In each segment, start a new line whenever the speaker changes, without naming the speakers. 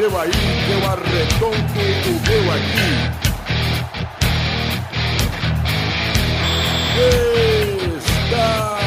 seu aí, eu arredondo o meu aqui. Está!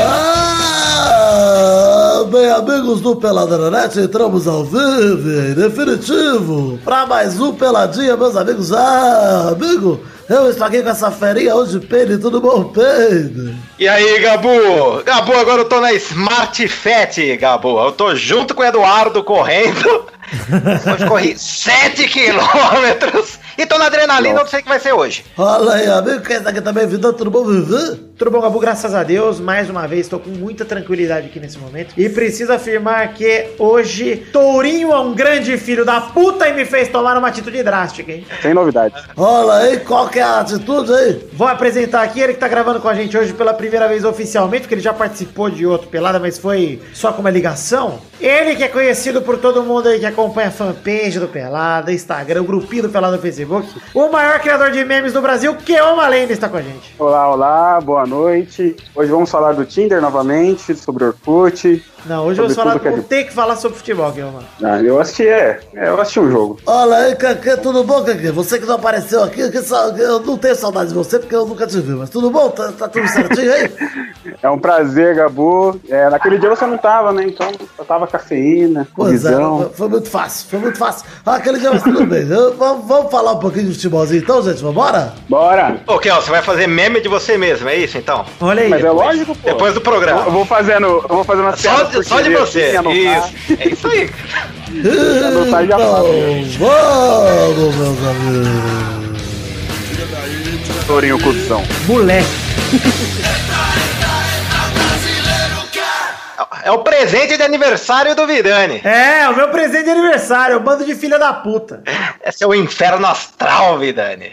Ah, bem, amigos do Peladranet, entramos ao vivo, definitivo, para mais um Peladinha, meus amigos. Ah, amigo, eu estou aqui com essa ferinha hoje, Pedro, tudo bom, Pedro?
E aí, Gabu? Gabu, agora eu tô na Smart Fat, Gabu. Eu tô junto com o Eduardo correndo. Hoje corri 7 quilômetros. E tô na adrenalina, não sei o que vai ser hoje.
Olha aí, amigo, quem está aqui também, vida, tudo bom, Vivi?
Tudo bom, Gabu? Graças a Deus, mais uma vez estou com muita tranquilidade aqui nesse momento. E preciso afirmar que hoje Tourinho é um grande filho da puta e me fez tomar uma atitude drástica, hein?
Sem novidades.
Olha aí, qual que é a atitude aí?
Vou apresentar aqui ele que tá gravando com a gente hoje pela primeira vez oficialmente, porque ele já participou de outro pelada, mas foi só com uma ligação. Ele que é conhecido por todo mundo aí que acompanha a fanpage do Pelada, Instagram, o grupinho do Pelada no Facebook. O maior criador de memes do Brasil, Keoma Lenda, está com a gente.
Olá, olá, boa noite. Hoje vamos falar do Tinder novamente, sobre Orkut.
Não, hoje
Sobre
eu vou falar,
que é de-
ter que falar sobre futebol, Keoma.
Ah, eu assisti, é, é, eu assisti um jogo.
Olha aí, Canquê, tudo bom, Canquê? Você que não apareceu aqui, que só- eu não tenho saudade de você, porque eu nunca te vi, mas tudo bom? Tá, tá tudo certinho aí?
É um prazer, Gabu. É, naquele dia você não tava, né? Então eu tava cafeína,
Pois é,
visão.
foi- muito fácil, foi muito fácil. Ah, aquele dia, mas tudo bem. Eu- vamos, vamos falar um pouquinho de futebolzinho então, gente? Vambora?
Bora!
Ô, Kel, você vai fazer meme de você mesmo, é isso então?
Olha aí.
Mas é lógico, pô.
Depois do
Eu, eu
programa.
vou fazendo, eu vou fazendo uma
Só, de- só de você. Isso. É isso aí.
anotar já
Então, vamos, meus amigos.
Tourinho Cusão.
Moleque.
É o presente de aniversário do Vidani.
É, o meu presente de aniversário, o bando de filha da puta.
Esse é o inferno astral, Vidani.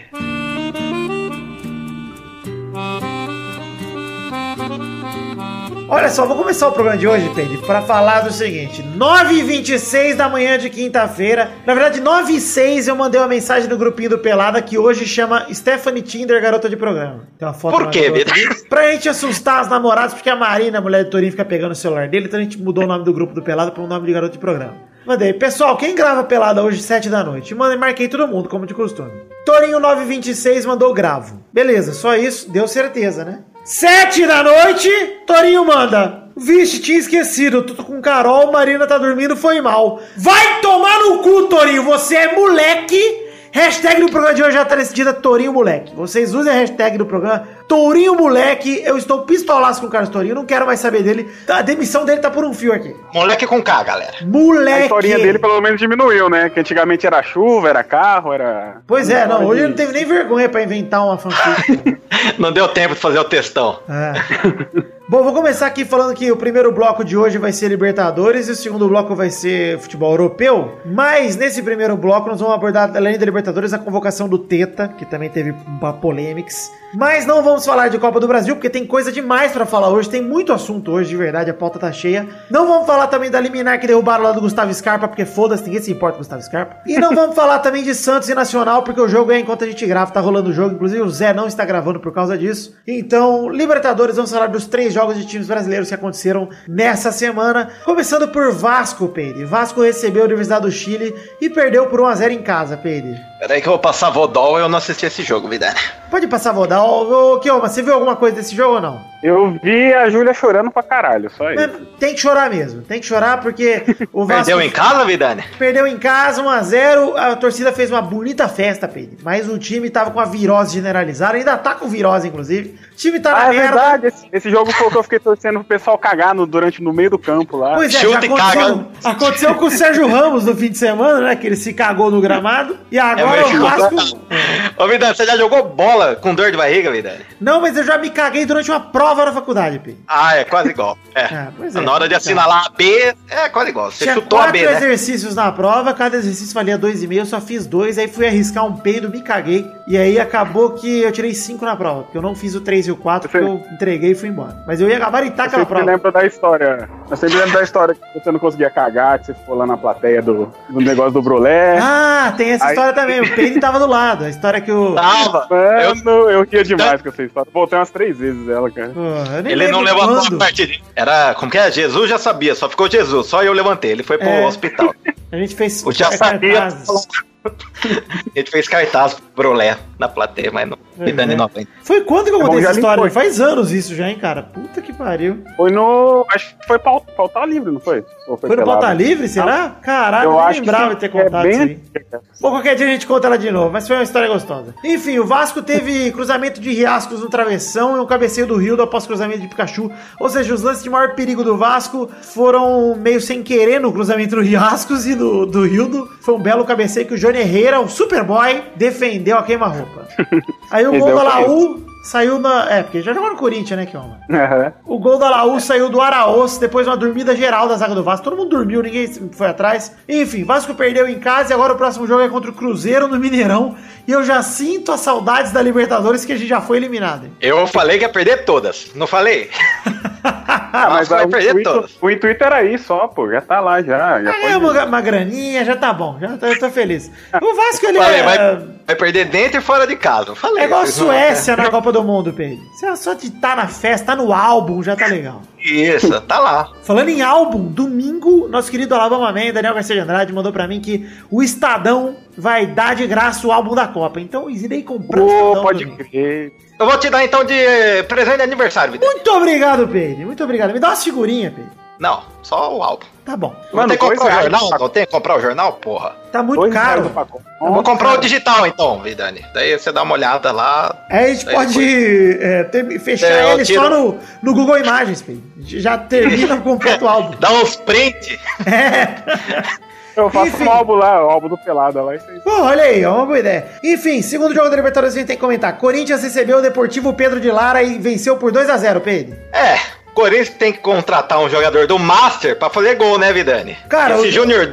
Olha só, vou começar o programa de hoje, Pedro, para falar do seguinte: 9h26 da manhã de quinta-feira. Na verdade, 9 h 06 eu mandei uma mensagem no grupinho do Pelada que hoje chama Stephanie Tinder, garota de programa. Tem uma foto
Por quê,
grupo. Pra gente assustar as namoradas, porque a Marina, a mulher do Torinho, fica pegando o celular dele, então a gente mudou o nome do grupo do Pelada para um nome de garoto de programa. Mandei, pessoal, quem grava pelada hoje, 7 da noite? Mandei, marquei todo mundo, como de costume. Torinho 926 mandou gravo. Beleza, só isso, deu certeza, né? 7 da noite, Torinho manda. Vixe, tinha esquecido, tô com Carol, Marina tá dormindo, foi mal. Vai tomar no cu, Torinho, você é moleque. Hashtag do programa de hoje já tá decidida Tourinho Moleque. Vocês usem a hashtag do programa Tourinho Moleque. Eu estou pistolaço com o Carlos Tourinho, não quero mais saber dele. A demissão dele tá por um fio aqui.
Moleque com K, galera.
A
Moleque!
historinha dele pelo menos diminuiu, né? Que antigamente era chuva, era carro, era.
Pois é, não, hoje ele não teve nem vergonha pra inventar uma fanfic.
Não deu tempo de fazer o textão.
É. Bom, vou começar aqui falando que o primeiro bloco de hoje vai ser Libertadores e o segundo bloco vai ser futebol europeu. Mas nesse primeiro bloco nós vamos abordar, além da Libertadores, a convocação do Teta, que também teve uma polêmics. Mas não vamos falar de Copa do Brasil, porque tem coisa demais pra falar hoje. Tem muito assunto hoje, de verdade, a pauta tá cheia. Não vamos falar também da liminar que derrubaram lá do Gustavo Scarpa, porque foda-se, ninguém se importa com o Gustavo Scarpa. E não vamos falar também de Santos e Nacional, porque o jogo é enquanto a gente grava, tá rolando o jogo. Inclusive o Zé não está gravando por causa disso. Então, Libertadores, vamos falar dos três jogos de times brasileiros que aconteceram nessa semana. Começando por Vasco, Peide. Vasco recebeu a Universidade do Chile e perdeu por 1x0 em casa, Peide.
Peraí que eu vou passar Vodol e eu não assisti esse jogo, Vidani.
Pode passar Vodal. Ô, Kioma, você viu alguma coisa desse jogo ou não?
Eu vi a Júlia chorando pra caralho, só
Mas
isso.
tem que chorar mesmo. Tem que chorar porque o Vasco
Perdeu em casa, Vidani?
perdeu em casa 1x0. A torcida fez uma bonita festa, Pedro. Mas o time tava com a virose generalizada. Ainda tá com virose, inclusive. O time tá na
Ah, é
merda.
verdade. Esse, esse jogo foi o que eu fiquei torcendo pro pessoal cagar no, durante, no meio do campo lá.
Pois é,
Chuta e
aconteceu,
caga.
aconteceu com o Sérgio Ramos no fim de semana, né? Que ele se cagou no gramado. E agora
mas
o Vasco.
Ô, Vidani, você já jogou bola com dor de barriga, Vidani?
Não, mas eu já me caguei durante uma prova na faculdade, Pedro.
Ah, é quase igual. É.
Pois é.
Na hora de assinalar a B, é quase igual. Você
Tinha
chutou a
quatro
B, né?
exercícios na prova, cada exercício valia dois e meio, eu só fiz dois, aí fui arriscar um peido, me caguei, e aí acabou que eu tirei cinco na prova, porque eu não fiz o três e o quatro, porque eu entreguei e fui embora. Mas eu ia gabaritar
Você
aquela prova.
lembra da história. Eu sempre lembro da história que você não conseguia cagar, que você ficou lá na plateia do, do negócio do brulé.
Ah, tem essa
Aí-
história também. O Peide tava do lado. A história que o.
Tava.
Mano, eu, ria demais com essa história. Voltei umas três vezes ela, cara.
Nem
Ele não levantou
quando.
a partida. Era, como que é? Jesus já sabia, só ficou Jesus. Só eu levantei. Ele foi pro
É.
hospital.
A gente fez
O já sabia.
cartazes.
A gente fez cartaz pro Brolé na plateia, mas não.
É,
90.
Foi quando que eu
É
contei essa história?
limpou.
Faz anos isso já, hein, cara? Puta que pariu.
Foi no. Acho que foi pau- pautar livre, não foi? Ou
Foi no? Pauta Livre, será? Caralho,
Eu
nem
acho
lembrava de ter
é
contado
bem
isso aí. Bom, qualquer dia a gente conta ela de novo, mas foi uma história gostosa. Enfim, o Vasco teve cruzamento de riascos no travessão e um cabeceio do Rio após cruzamento de Pikachu. Ou seja, os lances de maior perigo do Vasco foram meio sem querer no cruzamento do riascos e do, do Rildo. Foi um belo cabeceio que o Johnny Herrera, o Superboy, defendeu a queima-roupa. Aí o gol da Laú saiu na. É, porque já jogou no Corinthians, né, Kioma?
Aham.
O gol da Laú saiu do Araújo depois de uma dormida geral da zaga do Vasco. Todo mundo dormiu, ninguém foi atrás. Enfim, Vasco perdeu em casa e agora o próximo jogo é contra o Cruzeiro no Mineirão. E eu já sinto as saudades da Libertadores que a gente já foi eliminado. hein?
Eu falei que ia perder todas. Não falei?
Ah, mas
vai
o,
perder
intuito,
todas.
o intuito era aí só, pô. Já tá lá, já. já
Ah, é uma, uma graninha, já tá bom. Já tô, eu tô feliz. O Vasco, ele
Falei,
é.
vai, vai perder dentro e fora de casa. Falei.
É igual a
vocês não-
Suécia na Copa do Mundo, Pedro. Você só de estar na festa, tá no álbum, já tá legal.
Isso, tá lá.
Falando em álbum, domingo, nosso querido Alabama Man, Daniel Garcia de Andrade, mandou pra mim que o Estadão vai dar de graça o álbum da Copa. Então, irei comprar o
Pô,
Estadão
pode
domingo.
crer.
Eu vou te dar então de presente de aniversário, Vitor.
Muito obrigado, Pedro. Muito obrigado. Me dá umas figurinhas, Pedro.
Não, só o álbum.
Tá bom.
Não tem que comprar o jornal? Não tem que comprar o jornal, porra?
Tá muito caro.
pacote.
Vou comprar o digital então, Vidani. Daí você dá uma olhada lá.
Aí a gente pode é, ter- fechar
É,
ele
tiro-
só no, no Google Imagens, Pedro. Já termina com o completo álbum.
Dá uns print.
Eu faço
Enfim.
um álbum lá, o álbum do Pelada lá.
Pô, olha aí, é uma boa ideia. Enfim, segundo jogo da Libertadores a gente tem que comentar. Corinthians recebeu o Deportivo Pedro de Lara e venceu por 2 a 0 Pedro.
É, Corinthians tem que contratar um jogador do Master pra fazer gol, né, Vidani?
Cara,
Esse
o-
Júnior.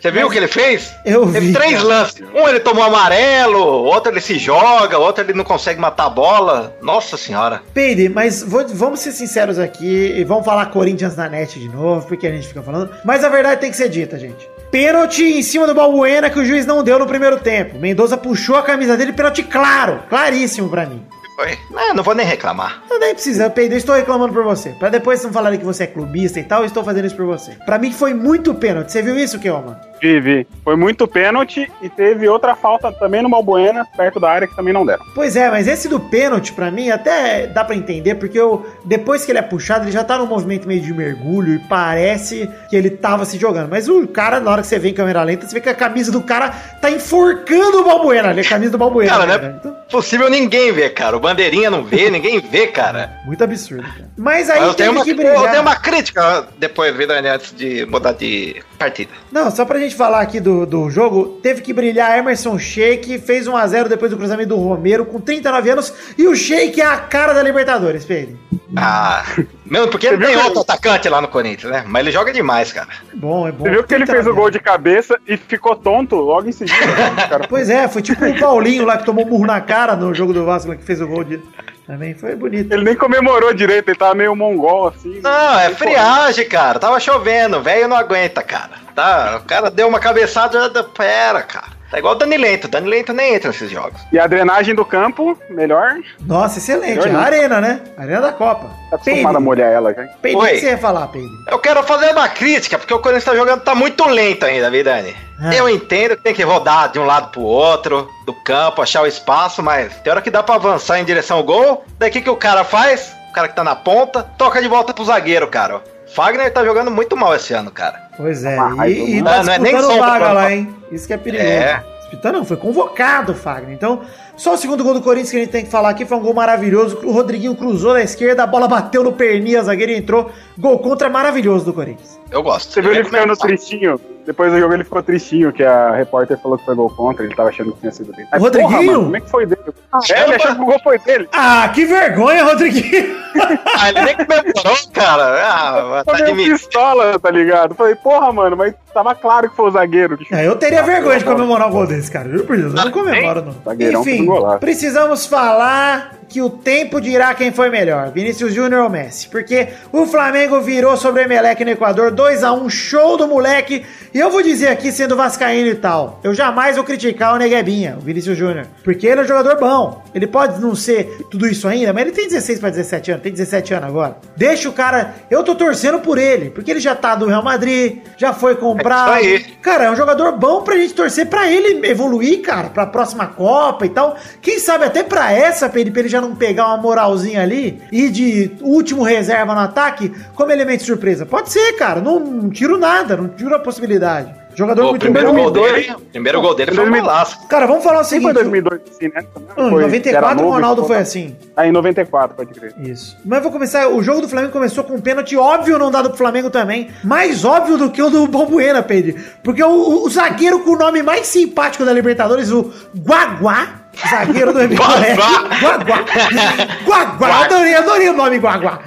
Você viu o que ele fez?
Eu
Teve
vi,
três
cara.
lances. Um ele tomou amarelo, outro ele se joga, outro ele não consegue matar a bola. Nossa senhora.
Peide, mas vou- vamos ser sinceros aqui e vamos falar Corinthians na net de novo, porque a gente fica falando. Mas a verdade tem que ser dita, gente. Pênalti em cima do Balbuena que o juiz não deu no primeiro tempo. Mendoza puxou a camisa dele, pênalti claro, claríssimo pra mim.
Foi. É, não vou nem reclamar.
Eu nem precisa, eu estou reclamando por você. Pra depois não falarem que você é clubista e tal, eu estou fazendo isso por você. Pra mim foi muito pênalti. Você viu isso, Kelman?
Vi, vi. Foi muito pênalti e teve outra falta também no Balbuena, perto da área, que também não deram.
Pois é, mas esse do pênalti, pra mim, até dá pra entender, porque eu, depois que ele é puxado, ele já tá num movimento meio de mergulho e parece que ele tava se jogando. Mas o cara, na hora que você vê em câmera lenta, você vê que a camisa do cara tá enforcando o Balbuena ali, a camisa do Balbuena.
Cara, não
né,
é
Então,
possível ninguém ver, cara. O Bandeirinha não vê, ninguém vê, cara.
muito absurdo, cara. Mas aí
eu, tenho
teve
uma,
que
eu
brilhar.
tenho uma crítica depois, Vidani, antes de mudar de partida.
Não, só pra gente falar aqui do, do jogo, teve que brilhar Emerson Sheik, fez 1x0 depois do cruzamento do Romero, com 39 anos, e o Sheik é a cara da Libertadores, Pedro.
Ah, mesmo porque
Você
ele tem outro atacante lá no Corinthians, né? Mas ele joga demais, cara.
É bom, é bom.
Você viu que ele fez o
39
gol de cabeça e ficou tonto logo em seguida. né, cara?
Pois é, foi tipo o Paulinho lá que tomou um murro na cara no jogo do Vasco, lá, que fez o gol de. Também foi bonito.
Ele nem comemorou direito, ele tava meio mongol assim.
Não, é friagem, cara. Tava chovendo, velho não aguenta, cara. Tá, o cara deu uma cabeçada, da- pera, cara. Tá igual o Dani Lento. Dani Lento nem entra nesses jogos.
E a drenagem do campo, melhor.
Nossa, excelente.
Melhor
A
não.
arena, né? Arena da Copa.
Tá acostumado a molhar ela, já.
Peide, o
Oi.
que você ia falar, Peide?
Eu quero fazer uma crítica, porque o Corinthians tá jogando, tá muito lento ainda, viu, Dani?
Ah.
Eu entendo que tem que rodar de um lado pro outro, do campo, achar o espaço, mas tem hora que dá pra avançar em direção ao gol. Daí o que, que o cara faz? O cara que tá na ponta, toca de volta pro zagueiro, cara. Fagner tá jogando muito mal esse ano, cara.
Pois é,
raiva,
e, e tá
Não, não é nem sombra
vaga lá, hein? Isso que é perigoso.
É.
Disputando não, foi convocado o Fagner. Então, só o segundo gol do Corinthians que a gente tem que falar aqui foi um gol maravilhoso. O Rodriguinho cruzou na esquerda, a bola bateu no perninha, a zagueira entrou. Gol contra maravilhoso do Corinthians.
Eu gosto.
Você viu ele ficando tristinho? Depois do jogo ele ficou tristinho, que a repórter falou que foi gol contra, ele tava achando que tinha sido dele. Mas,
Rodriguinho?
porra, mano, como é que foi dele? É, ele achou que o gol foi dele.
Ah, que vergonha, Rodriguinho!
Ah, ele nem comemorou, cara. Ah, tá de
pistola, tá ligado? Falei, porra, mano, mas tava claro que foi o zagueiro que
É, eu teria vergonha de comemorar um gol desse, cara. Juro por Deus, eu não comemoro, não.
Zagueirão
Enfim,
um
precisamos falar que o tempo dirá quem foi melhor, Vinícius Júnior ou Messi. Porque o Flamengo virou sobre o Emelec no Equador, 2x1, show do moleque. E eu vou dizer aqui, sendo vascaíno e tal, eu jamais vou criticar o Neguebinha, o Vinícius Júnior. Porque ele é um jogador bom. Ele pode não ser tudo isso ainda, mas ele tem 16 para 17 anos, tem 17 anos agora. Deixa o cara... Eu tô torcendo por ele, porque ele já tá do Real Madrid, já foi comprado.
É isso aí.
Cara, é um jogador bom pra gente torcer pra ele evoluir, cara, pra próxima Copa e tal. Quem sabe até pra essa, pra ele, pra ele já não pegar uma moralzinha ali e de último reserva no ataque como elemento de surpresa. Pode ser, cara, não, não tiro nada, não tiro a possibilidade. Jogador
O
muito
primeiro
bom.
gol dele, primeiro gol dele foi um
2002.
golaço.
Cara, vamos falar o
Sim, foi
seguinte.
2002, assim, né?
Em
foi- era
94 o Ronaldo foi assim.
Ah, em 94, pode crer.
Isso. Mas eu vou começar. O jogo do Flamengo começou com um pênalti óbvio não dado pro Flamengo também. Mais óbvio do que o do Bombuena, Pedro. Porque o, o- zagueiro com o nome mais simpático da Libertadores, o Guaguá. Zagueiro do Emelec. Guaguá. Guaguá. Adorei, adorei o nome Guaguá.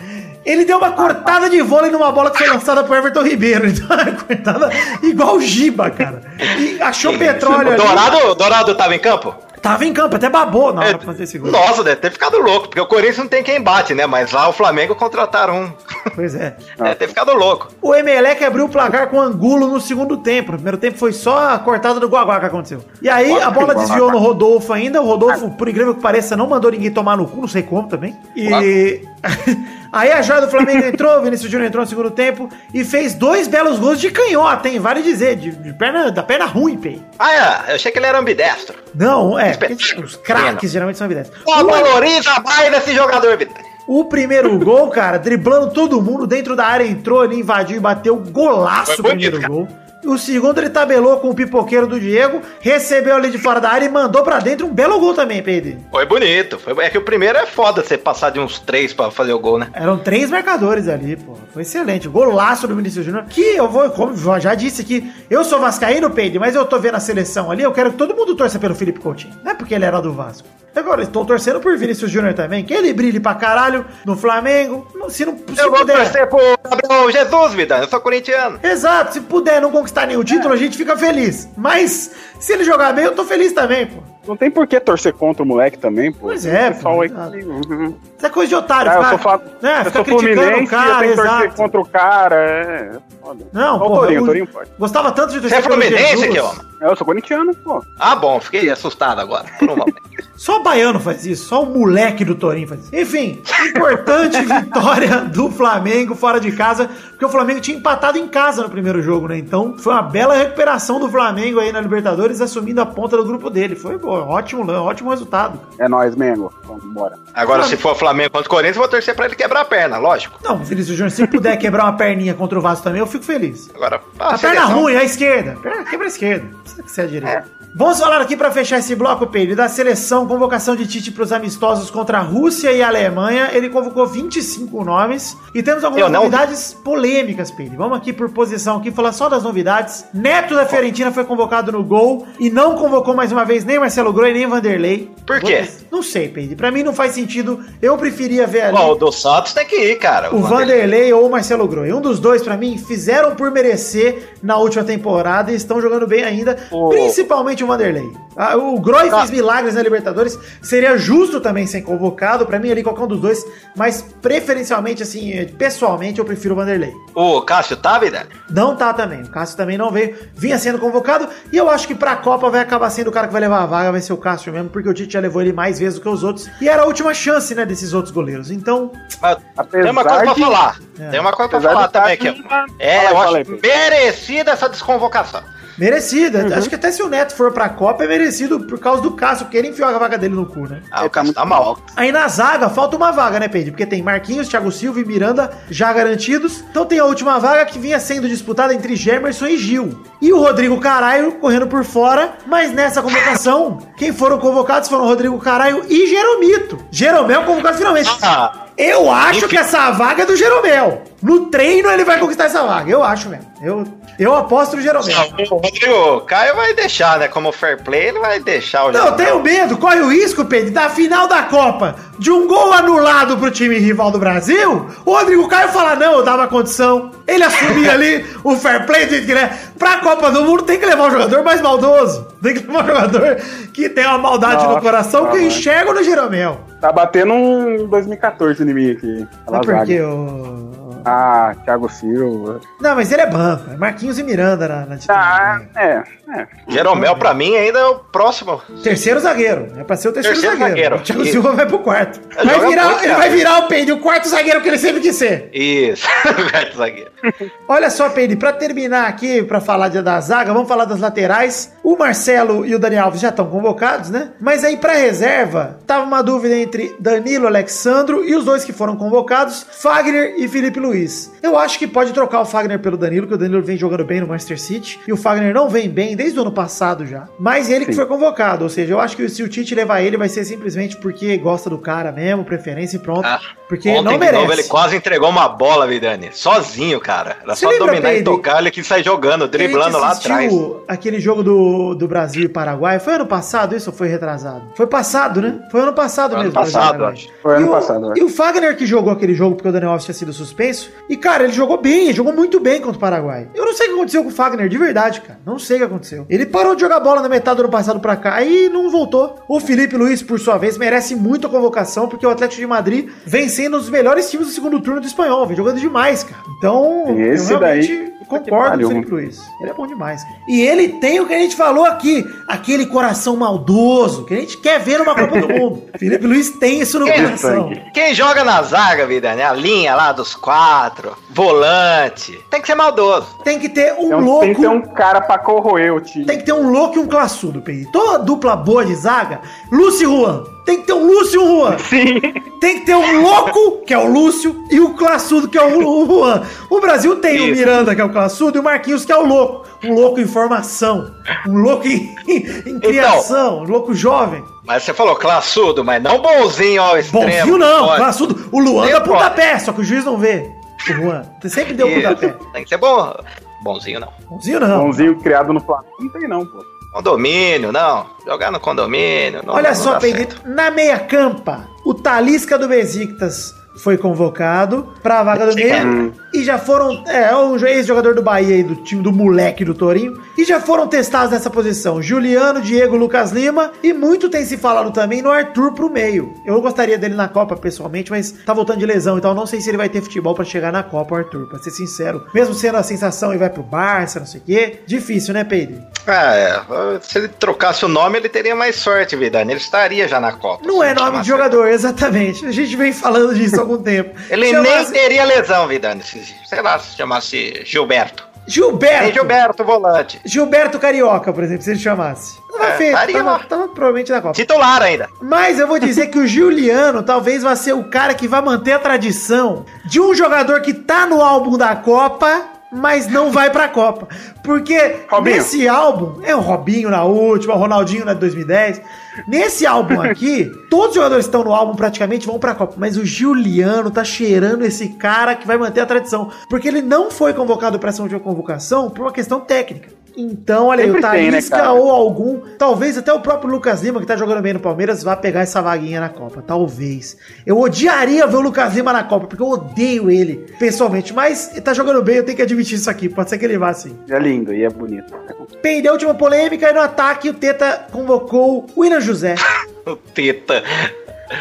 Ele deu uma cortada de vôlei numa bola que foi lançada pro Everton Ribeiro. Então, uma cortada igual o Giba, cara. E achou petróleo
O
ali.
Dourado, Dourado tava em campo?
Tava em campo, até babou na hora
É,
pra fazer esse gol.
Nossa, deve ter ficado louco, porque o Corinthians não tem quem bate, né? Mas lá o Flamengo contrataram um.
Pois é.
Deve ter ficado louco.
O Emelec abriu o placar com Angulo no segundo tempo. No primeiro tempo foi só a cortada do Guaguá que aconteceu. E aí a bola desviou no Rodolfo ainda. O Rodolfo, por incrível que pareça, não mandou ninguém tomar no cu, não sei como também. E aí a joia do Flamengo entrou, o Vinícius Júnior entrou no segundo tempo e fez dois belos gols de canhota, hein? Vale dizer, de, de perna, da perna ruim, pei.
Ah, é, eu achei que ele era ambidestro.
Não, é. Os craques geralmente são evidentes.
Pô, valoriza mais esse jogador, Vitor.
O primeiro gol, cara, driblando todo mundo dentro da área, entrou, ele invadiu e bateu golaço o primeiro
cara.
gol. O segundo ele tabelou com o pipoqueiro do Diego, recebeu ali de fora da área e mandou pra dentro um belo gol também, Pedro.
Foi bonito. Foi... É que o primeiro é foda você passar de uns três pra fazer o gol, né?
Eram três marcadores ali, pô. Foi excelente. Golaço do Vinícius Júnior. Que eu vou, como eu já disse aqui, eu sou vascaíno, Pedro, mas eu tô vendo a seleção ali, eu quero que todo mundo torça pelo Felipe Coutinho. Não é porque ele era do Vasco. Agora, estou torcendo por Vinícius Júnior também, que ele brilhe pra caralho no Flamengo. Se não se
Eu vou
puder.
torcer pro Gabriel Jesus, vida. Eu sou corintiano.
Exato, se puder não conquistar nenhum título, a gente fica feliz. Mas se ele jogar bem, eu tô feliz também, pô.
Não tem por que torcer contra o moleque também, pô.
Pois é, pô,
Uhum.
Isso é coisa de otário,
Ah, eu
ficar-
sou, fa...
né,
eu
ficar
sou
criticando o
fluminense, eu
cara,
tenho que torcer
exato.
contra o cara, é... foda.
Não,
Só o
pô,
Torinho,
eu
o Torinho pode.
gostava tanto de
Você é fluminense, aqui, ó.
Eu sou corintiano, pô.
Ah, bom, fiquei assustado agora. Por um momento.
Só o baiano faz isso, só o moleque do Torinho faz isso. Enfim, importante vitória do Flamengo fora de casa, porque o Flamengo tinha empatado em casa no primeiro jogo, né? Então foi uma bela recuperação do Flamengo aí na Libertadores, assumindo a ponta do grupo dele. Foi bom, ótimo, ótimo resultado.
É nóis, Mengo. Vamos embora.
Agora, se for Flamengo contra o Corinthians, eu vou torcer pra ele quebrar a perna, lógico.
Não, Vinícius Júnior, se puder quebrar uma perninha contra o Vasco também, eu fico feliz.
Agora,
A, perna ruim, a esquerda. Perna- Quebra a esquerda. Que ser a direita. Vamos falar aqui pra fechar esse bloco, Pedro, da seleção, convocação de Tite pros amistosos contra a Rússia e a Alemanha. Ele convocou 25 nomes e temos algumas
não-
novidades polêmicas, Pedro. Vamos aqui por posição aqui falar só das novidades. Neto da Fiorentina foi convocado no gol e não convocou mais uma vez nem Marcelo Groi nem Vanderlei.
Por quê?
Não sei, Pedro. Pra mim não faz sentido. Eu preferia ver ali
Ó, o do Santos tem que ir, cara.
o Vanderlei ou o Marcelo Groi. Um dos dois, pra mim, fizeram por merecer na última temporada e estão jogando bem ainda,
O-
principalmente o Vanderlei. Ah, o Groi
Tá.
fez milagres na Libertadores, seria justo também ser convocado, pra mim ali qualquer um dos dois, mas preferencialmente, assim, pessoalmente, eu prefiro o Vanderlei.
O Cássio tá, vida?
Não tá também, o Cássio também não veio, vinha sendo convocado, e eu acho que pra Copa vai acabar sendo o cara que vai levar a vaga, vai ser o Cássio mesmo, porque o Tite já levou ele mais vezes do que os outros, e era a última chance, né, desses outros goleiros. Então,
Mas tem uma coisa pra
de-
falar.
É.
Tem uma coisa pra
Apesar
falar também
tá
aqui.
com-
É,
Fala aí,
eu acho merecida essa desconvocação.
Merecida. Acho que até se o Neto for pra Copa é merecido por causa do Cássio, porque ele enfiou a vaga dele no cu, né?
Ah, o Cássio tá mal.
Aí na zaga, falta uma vaga, né, Pedro? Porque tem Marquinhos, Thiago Silva e Miranda já garantidos. Então tem a última vaga que vinha sendo disputada entre Gemerson e Gil. E o Rodrigo Caralho correndo por fora, mas nessa convocação, quem foram convocados foram Rodrigo Caralho e Jeromito. Jeromel convocado finalmente.
Ah,
Eu acho que essa vaga é do Jeromel. No treino ele vai conquistar essa vaga. Eu acho mesmo. Eu, eu aposto no Jeromel.
O Rodrigo Caio vai deixar, né? Como fair play, ele vai deixar o
Não, eu tenho medo, corre o risco, Pedro, da final da Copa, de um gol anulado pro time rival do Brasil, o Rodrigo Caio fala, não, eu dava condição. Ele assumia ali o fair play do jeito que ele é. Pra Copa do Mundo tem que levar um jogador mais maldoso. Tem que levar um jogador que tem uma maldade no
Nossa,
coração que eu
mano.
enxergo no Jeromel.
Tá batendo um 2014 em mim aqui.
Sabe por
zaga.
quê? o-
Ah, Thiago Silva.
Não, mas ele é banco. É Marquinhos e Miranda na, na
Ah, é, é.
Jeromel, pra mim, ainda é o próximo.
Terceiro zagueiro. É pra ser o terceiro,
Terceiro
zagueiro.
zagueiro.
O Thiago
Isso.
Silva vai pro quarto.
É,
Vai
joga
virar,
muito,
ele vai virar o Peide, o quarto zagueiro que ele sempre quis ser.
Isso, quarto zagueiro.
Olha só, Peide, pra terminar aqui, pra falar de- da zaga, vamos falar das laterais. O Marcelo e o Dani Alves já estão convocados, né? Mas aí pra reserva, tava uma dúvida entre Danilo Alexandro e os dois que foram convocados, Fagner e Felipe Luiz. Eu acho que pode trocar o Fagner pelo Danilo, que o Danilo vem jogando bem no Manchester City, e o Fagner não vem bem desde o ano passado já. Mas ele que
Sim.
foi convocado, ou seja, eu acho que se o Tite levar ele, vai ser simplesmente porque gosta do cara mesmo, preferência e pronto.
Ah,
porque
Ontem,
não
de
merece.
novo, ele quase entregou uma bola, Vidani. Sozinho, cara. Era
Você
só dominar e
Pedro?
tocar, ele quis sair jogando, driblando lá atrás.
Aquele jogo do, do Brasil e Paraguai. Foi ano passado isso ou foi retrasado? Foi passado, né? Foi ano passado
Foi ano
mesmo. E
passado, acho.
Foi ano
E o-
passado,
E o Fagner que jogou aquele jogo porque o Daniel Alves tinha sido suspenso. E, cara, ele jogou bem, ele jogou muito bem contra o Paraguai. Eu não sei o que aconteceu com o Fagner, de verdade, cara. Não sei o que aconteceu. Ele parou de jogar bola na metade do ano passado pra cá e não voltou. O Felipe Luiz, por sua vez, merece muito a convocação porque o Atlético de Madrid vem sendo um dos melhores times do segundo turno do espanhol. Vem jogando demais, cara. Então,
Esse daí-
concordo com o. Felipe Luiz. Ele é bom demais. cara. E ele tem o que a gente falou aqui, aquele coração maldoso que a gente quer ver numa Copa do Mundo. Felipe Luiz tem isso no
Quem-
coração.
Quem joga na zaga, Vidani, a linha lá dos quatro, volante, tem que ser maldoso.
Tem que ter um
um-
louco.
tem que ter um cara pra corroer o time.
Tem que ter um louco e um classudo, Pedro. Toda dupla boa de zaga, Lúcio e Juan. Tem que ter um Lúcio e um Juan.
Sim.
Tem que ter um louco, que é o Lúcio, e o classudo, que é o o Juan. O Brasil tem o
Isso.
Miranda, que é o classudo, e o Marquinhos, que é o louco. Um louco em formação. Um louco em, em criação. Um louco jovem.
Mas você falou classudo, mas não bonzinho ao extremo.
Bonzinho não,
Pode.
classudo. O Luan dá pontapé, só que o juiz não vê. O Juan. Você sempre deu pontapé.
Tem que ser bom. Bonzinho não.
Bonzinho não.
Bonzinho criado no Flamengo. Não tem não, pô.
Condomínio, não. Jogar no condomínio. Não,
Olha
não
só,
certo.
na meia campa, o Talisca do Besiktas foi convocado para a vaga do meio e já foram, é, um ex-jogador do Bahia aí, do time do moleque do Torinho, e já foram testados nessa posição, Juliano, Diego, Lucas Lima, e muito tem se falado também no Arthur pro meio. Eu gostaria dele na Copa pessoalmente, mas tá voltando de lesão, então não sei se ele vai ter futebol para chegar na Copa, o Arthur, pra ser sincero. Mesmo sendo a sensação e vai pro Barça, não sei o quê, difícil, né, Pedro?
Ah, é. Se ele trocasse o nome, ele teria mais sorte, Vidani. Ele estaria já na Copa.
Não é nome de jogador, exatamente. A gente vem falando disso algum tempo.
Ele
Chamasse-
nem teria lesão, Vidani. Se, sei lá, se chamasse Gilberto.
Gilberto.
Tem Gilberto, volante.
Gilberto Carioca, por exemplo, se ele chamasse. Tava
É, estaria
tava, tava provavelmente na Copa.
Titular ainda.
Mas eu vou dizer que o Juliano talvez vá ser o cara que vai manter a tradição de um jogador que tá no álbum da Copa, mas não vai pra Copa. Porque
Robinho.
nesse álbum, é o Robinho na última, o Ronaldinho na de 2010. Nesse álbum aqui, todos os jogadores que estão no álbum praticamente vão pra Copa. Mas o Juliano tá cheirando esse cara que vai manter a tradição. Porque ele não foi convocado pra essa última convocação por uma questão técnica. Então, olha aí, o
tem, né,
Talisca
cara?
ou algum, talvez até o próprio Lucas Lima, que tá jogando bem no Palmeiras, vá pegar essa vaguinha na Copa. Talvez. Eu odiaria ver o Lucas Lima na Copa, porque eu odeio ele, pessoalmente. Mas ele tá jogando bem, eu tenho que admitir isso aqui. Pode ser que ele vá sim.
É lindo e é bonito.
Peidei a última polêmica e no ataque o Teta convocou o William José.
O Teta.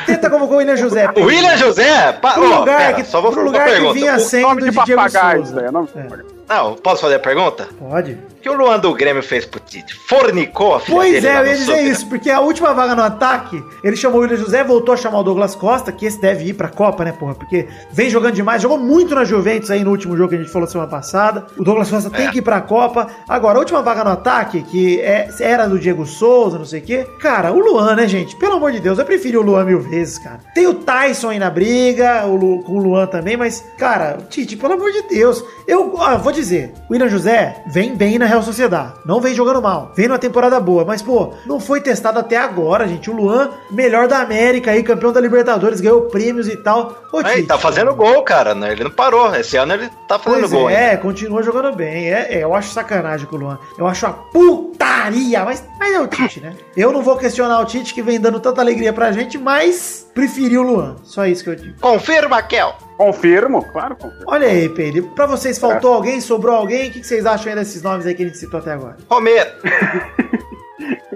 Teta convocou o William José.
O William José? Pa...
Pro lugar
pera,
que,
só vou
pro lugar que vinha
O-
sendo
de
de Diego Souza.
é de
É.
Não, posso fazer a pergunta?
Pode.
O que o Luan do Grêmio fez pro Tite? Fornicou a filha
Pois é, eu ia dizer isso, porque a última vaga no ataque, ele chamou o William José, voltou a chamar o Douglas Costa, que esse deve ir pra Copa, né, porra? Porque vem jogando demais, jogou muito na Juventus aí no último jogo que a gente falou semana passada. O Douglas Costa tem
É.
que ir pra Copa. Agora, a última vaga no ataque, que é, era do Diego Souza, não sei o quê. Cara, o Luan, né, gente? Pelo amor de Deus, eu prefiro o Luan mil vezes, cara. Tem o Tyson aí na briga, o Lu- com o Luan também, mas, cara, Tite, pelo amor de Deus. Eu ó, vou vou dizer, o William José vem bem na Real Sociedade. Não vem jogando mal. Vem numa temporada boa. Mas, pô, não foi testado até agora, gente. O Luan, melhor da América aí, campeão da Libertadores, ganhou prêmios e tal. Ô,
Aí,
Tite,
tá fazendo gol, cara. né? Ele não parou. Esse ano ele tá fazendo gol.
é,
ainda.
continua jogando bem. É, é, eu acho sacanagem com o Luan. Eu acho a putaria. Mas, mas é o Tite, né? Eu não vou questionar o Tite que vem dando tanta alegria pra gente, mas preferi o Luan. Só isso que eu digo.
Confirma, Kel.
Confirmo, claro, confirmo.
Olha aí, Pedro. Pra vocês faltou alguém? Sobrou alguém? O que que vocês acham aí desses nomes aí que a gente citou até agora?
Romero.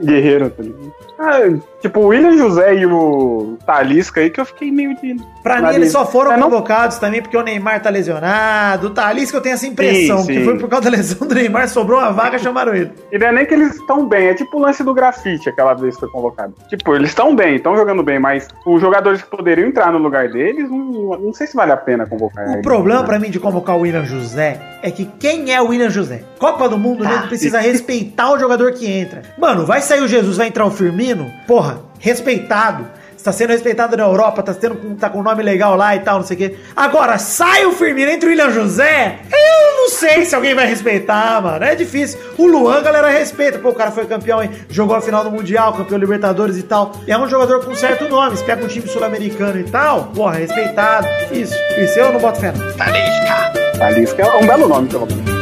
Guerreiro, tá ligado? Ah, tipo, o William José e o Talisca aí que eu fiquei meio de.
Pra mim, eles só foram
É, não-
convocados também porque o Neymar tá lesionado. Ali que eu tenho essa impressão,
Sim,
que
sim.
foi por causa da lesão do Neymar, sobrou uma vaga, chamaram ele.
E não é nem que eles estão bem, é tipo o lance do grafite aquela vez que foi convocado. Tipo, eles estão bem, estão jogando bem, mas os jogadores que poderiam entrar no lugar deles, não, não sei se vale a pena convocar.
O problema
né?
pra mim de convocar o William José é que quem é o William José? Copa do Mundo, nego precisa respeitar o jogador que entra. Mano, vai sair o Jesus, vai entrar o Firmino? Porra, respeitado. Está sendo respeitado na Europa, tá, tendo, com- tá com um nome legal lá e tal, não sei o quê. Agora, sai o Firmino, entra o William José. Eu não sei se alguém vai respeitar, mano. É difícil. O Luan, galera respeita. Pô, o cara foi campeão, hein? Jogou a final do Mundial, campeão Libertadores e tal. É um jogador com certo nome. Se pega um time sul-americano e tal, porra, respeitado. Isso. Isso eu não boto fé, não.
Talisca.
Talisca é um belo nome, pelo menos.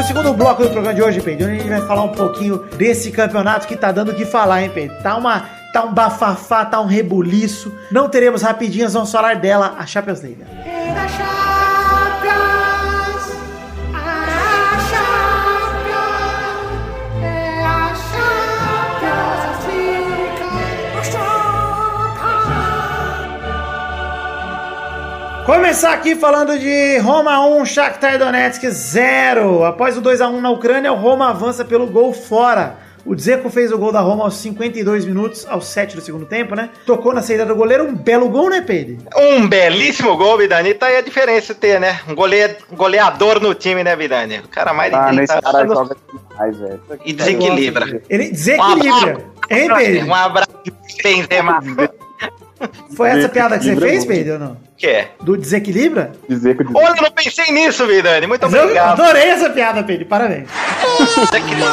Pro segundo bloco do programa de hoje, Pedro. A gente vai falar um pouquinho desse campeonato que tá dando o que falar, hein, Pedro? Tá uma. Tá um bafafá, tá um rebuliço. Não teremos rapidinhas, vamos falar dela, a Champions League. Começar aqui falando de Roma 1, Shakhtar Donetsk 0. Após o 2x1 na Ucrânia, o Roma avança pelo gol fora. O Dzeko fez o gol da Roma aos 52 minutos, aos 7 do segundo tempo, né? Tocou na saída do goleiro, um belo gol, né, Pedro?
Um belíssimo gol, Vidani. Tá aí a diferença de ter, né? Um gole- goleador no time, né, Vidani? O cara mais de
Ah,
30
nesse cara joga demais, velho.
e desequilibra.
Ele desequilibra. Hein,
Um
Pedro?
abraço, Benzema.
Foi essa piada que você fez. Pedro, ou não?
Que é?
Do desequilibra?
Dizer que eu
Olha, eu não pensei nisso, Vidani. Muito
Mas eu
obrigado.
adorei essa piada, Pedro. Parabéns.
Desequilibra.